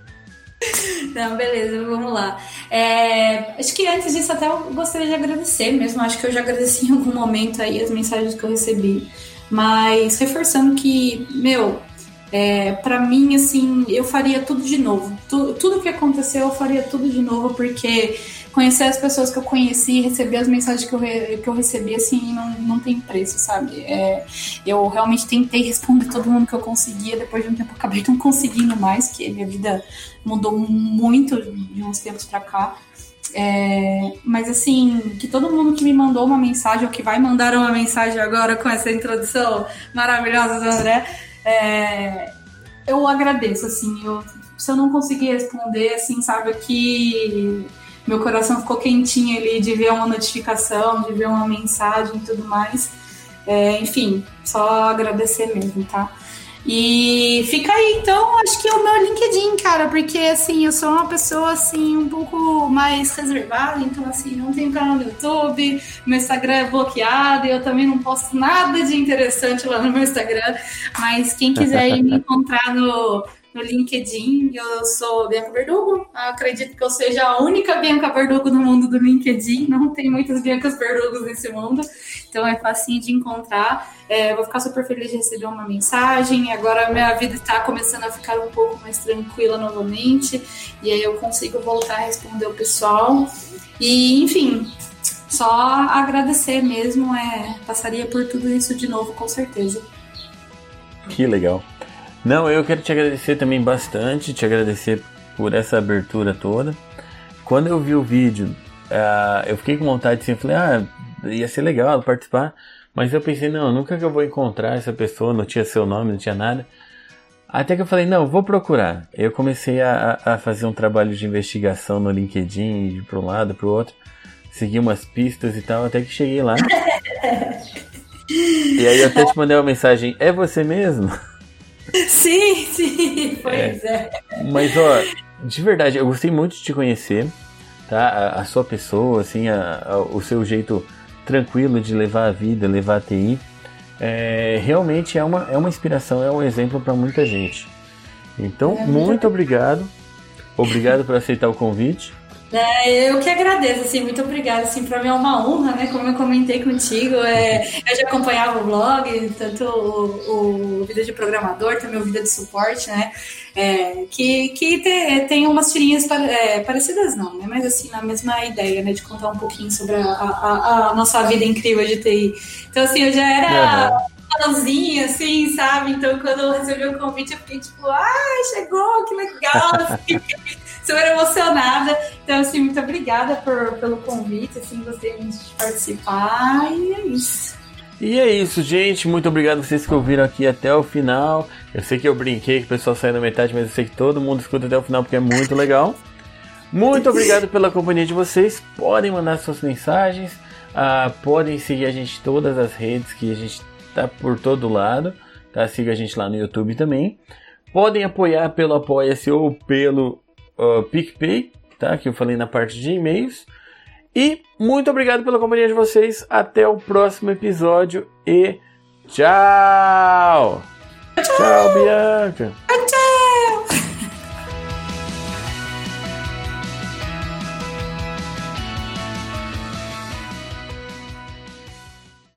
Não, beleza, vamos lá. É, acho que antes disso até eu gostaria de agradecer mesmo. Acho que eu já agradeci em algum momento aí as mensagens que eu recebi. Mas reforçando que, meu, é, para mim, assim, eu faria tudo de novo. Tu, tudo que aconteceu, eu faria tudo de novo, porque conhecer as pessoas que eu conheci, receber as mensagens que eu, que eu recebi, assim, não, não tem preço, sabe? É, eu realmente tentei responder todo mundo que eu conseguia, depois de um tempo acabei não conseguindo mais, que minha vida mudou muito de uns tempos para cá. É, mas assim, que todo mundo que me mandou uma mensagem, ou que vai mandar uma mensagem agora com essa introdução maravilhosa do André, é, eu agradeço, assim, eu, se eu não conseguir responder, assim, sabe, que meu coração ficou quentinho ali de ver uma notificação, de ver uma mensagem e tudo mais. É, enfim, só agradecer mesmo, tá? E fica aí, então, acho que é o meu LinkedIn, cara, porque assim, eu sou uma pessoa assim, um pouco mais reservada, então assim, não tenho canal no YouTube, meu Instagram é bloqueado, eu também não posto nada de interessante lá no meu Instagram, mas quem quiser ir me <laughs> encontrar no no LinkedIn. Eu sou Bianca Verdugo. Acredito que eu seja a única Bianca Verdugo no mundo do LinkedIn. Não tem muitas Biancas Verdugos nesse mundo. Então é facinho de encontrar. É, vou ficar super feliz de receber uma mensagem. Agora minha vida está começando a ficar um pouco mais tranquila novamente. E aí eu consigo voltar a responder o pessoal. E, enfim, só agradecer mesmo. É, passaria por tudo isso de novo, com certeza. Que legal. Não, eu quero te agradecer também bastante, te agradecer por essa abertura toda. Quando eu vi o vídeo, uh, eu fiquei com vontade de assim, falei, ah, ia ser legal participar. Mas eu pensei, não, nunca que eu vou encontrar essa pessoa, não tinha seu nome, não tinha nada. Até que eu falei, não, vou procurar. Eu comecei a, a fazer um trabalho de investigação no LinkedIn, para um lado, para o outro, segui umas pistas e tal, até que cheguei lá. <laughs> e aí eu até te mandei uma mensagem, é você mesmo? <laughs> Sim, sim, pois é. é. Mas, ó, de verdade, eu gostei muito de te conhecer, tá? A, a sua pessoa, assim, a, a, o seu jeito tranquilo de levar a vida, levar a TI. É, realmente é uma, é uma inspiração, é um exemplo para muita gente. Então, é, muito, muito obrigado. Obrigado por aceitar o convite. É, eu que agradeço, assim, muito obrigada, assim, para mim é uma honra, né, como eu comentei contigo, é, eu já acompanhava o blog, tanto o, o Vida de Programador, também o Vida de Suporte, né, é, que, que tem, tem umas tirinhas é, parecidas não, né, mas assim, na mesma ideia, né, de contar um pouquinho sobre a, a, a nossa vida incrível de TI. Então, assim, eu já era... Uhum fãzinha, assim, sabe? Então, quando eu recebi o convite, eu fiquei tipo, ah, chegou, que legal! <laughs> Assim, super emocionada. Então, assim, muito obrigada por, pelo convite, assim, gostei muito de participar e é isso. E é isso, gente. Muito obrigado a vocês que ouviram aqui até o final. Eu sei que eu brinquei que o pessoal saiu na metade, mas eu sei que todo mundo escuta até o final porque é muito legal. Muito obrigado pela companhia de vocês. Podem mandar suas mensagens. Uh, podem seguir a gente em todas as redes que a gente tá por todo lado. Tá? Siga a gente lá no YouTube também. Podem apoiar pelo Apoia-se ou pelo uh, PicPay, tá? Que eu falei na parte de e-mails. E muito obrigado pela companhia de vocês. Até o próximo episódio e tchau! Tchau, tchau Bianca! Tchau!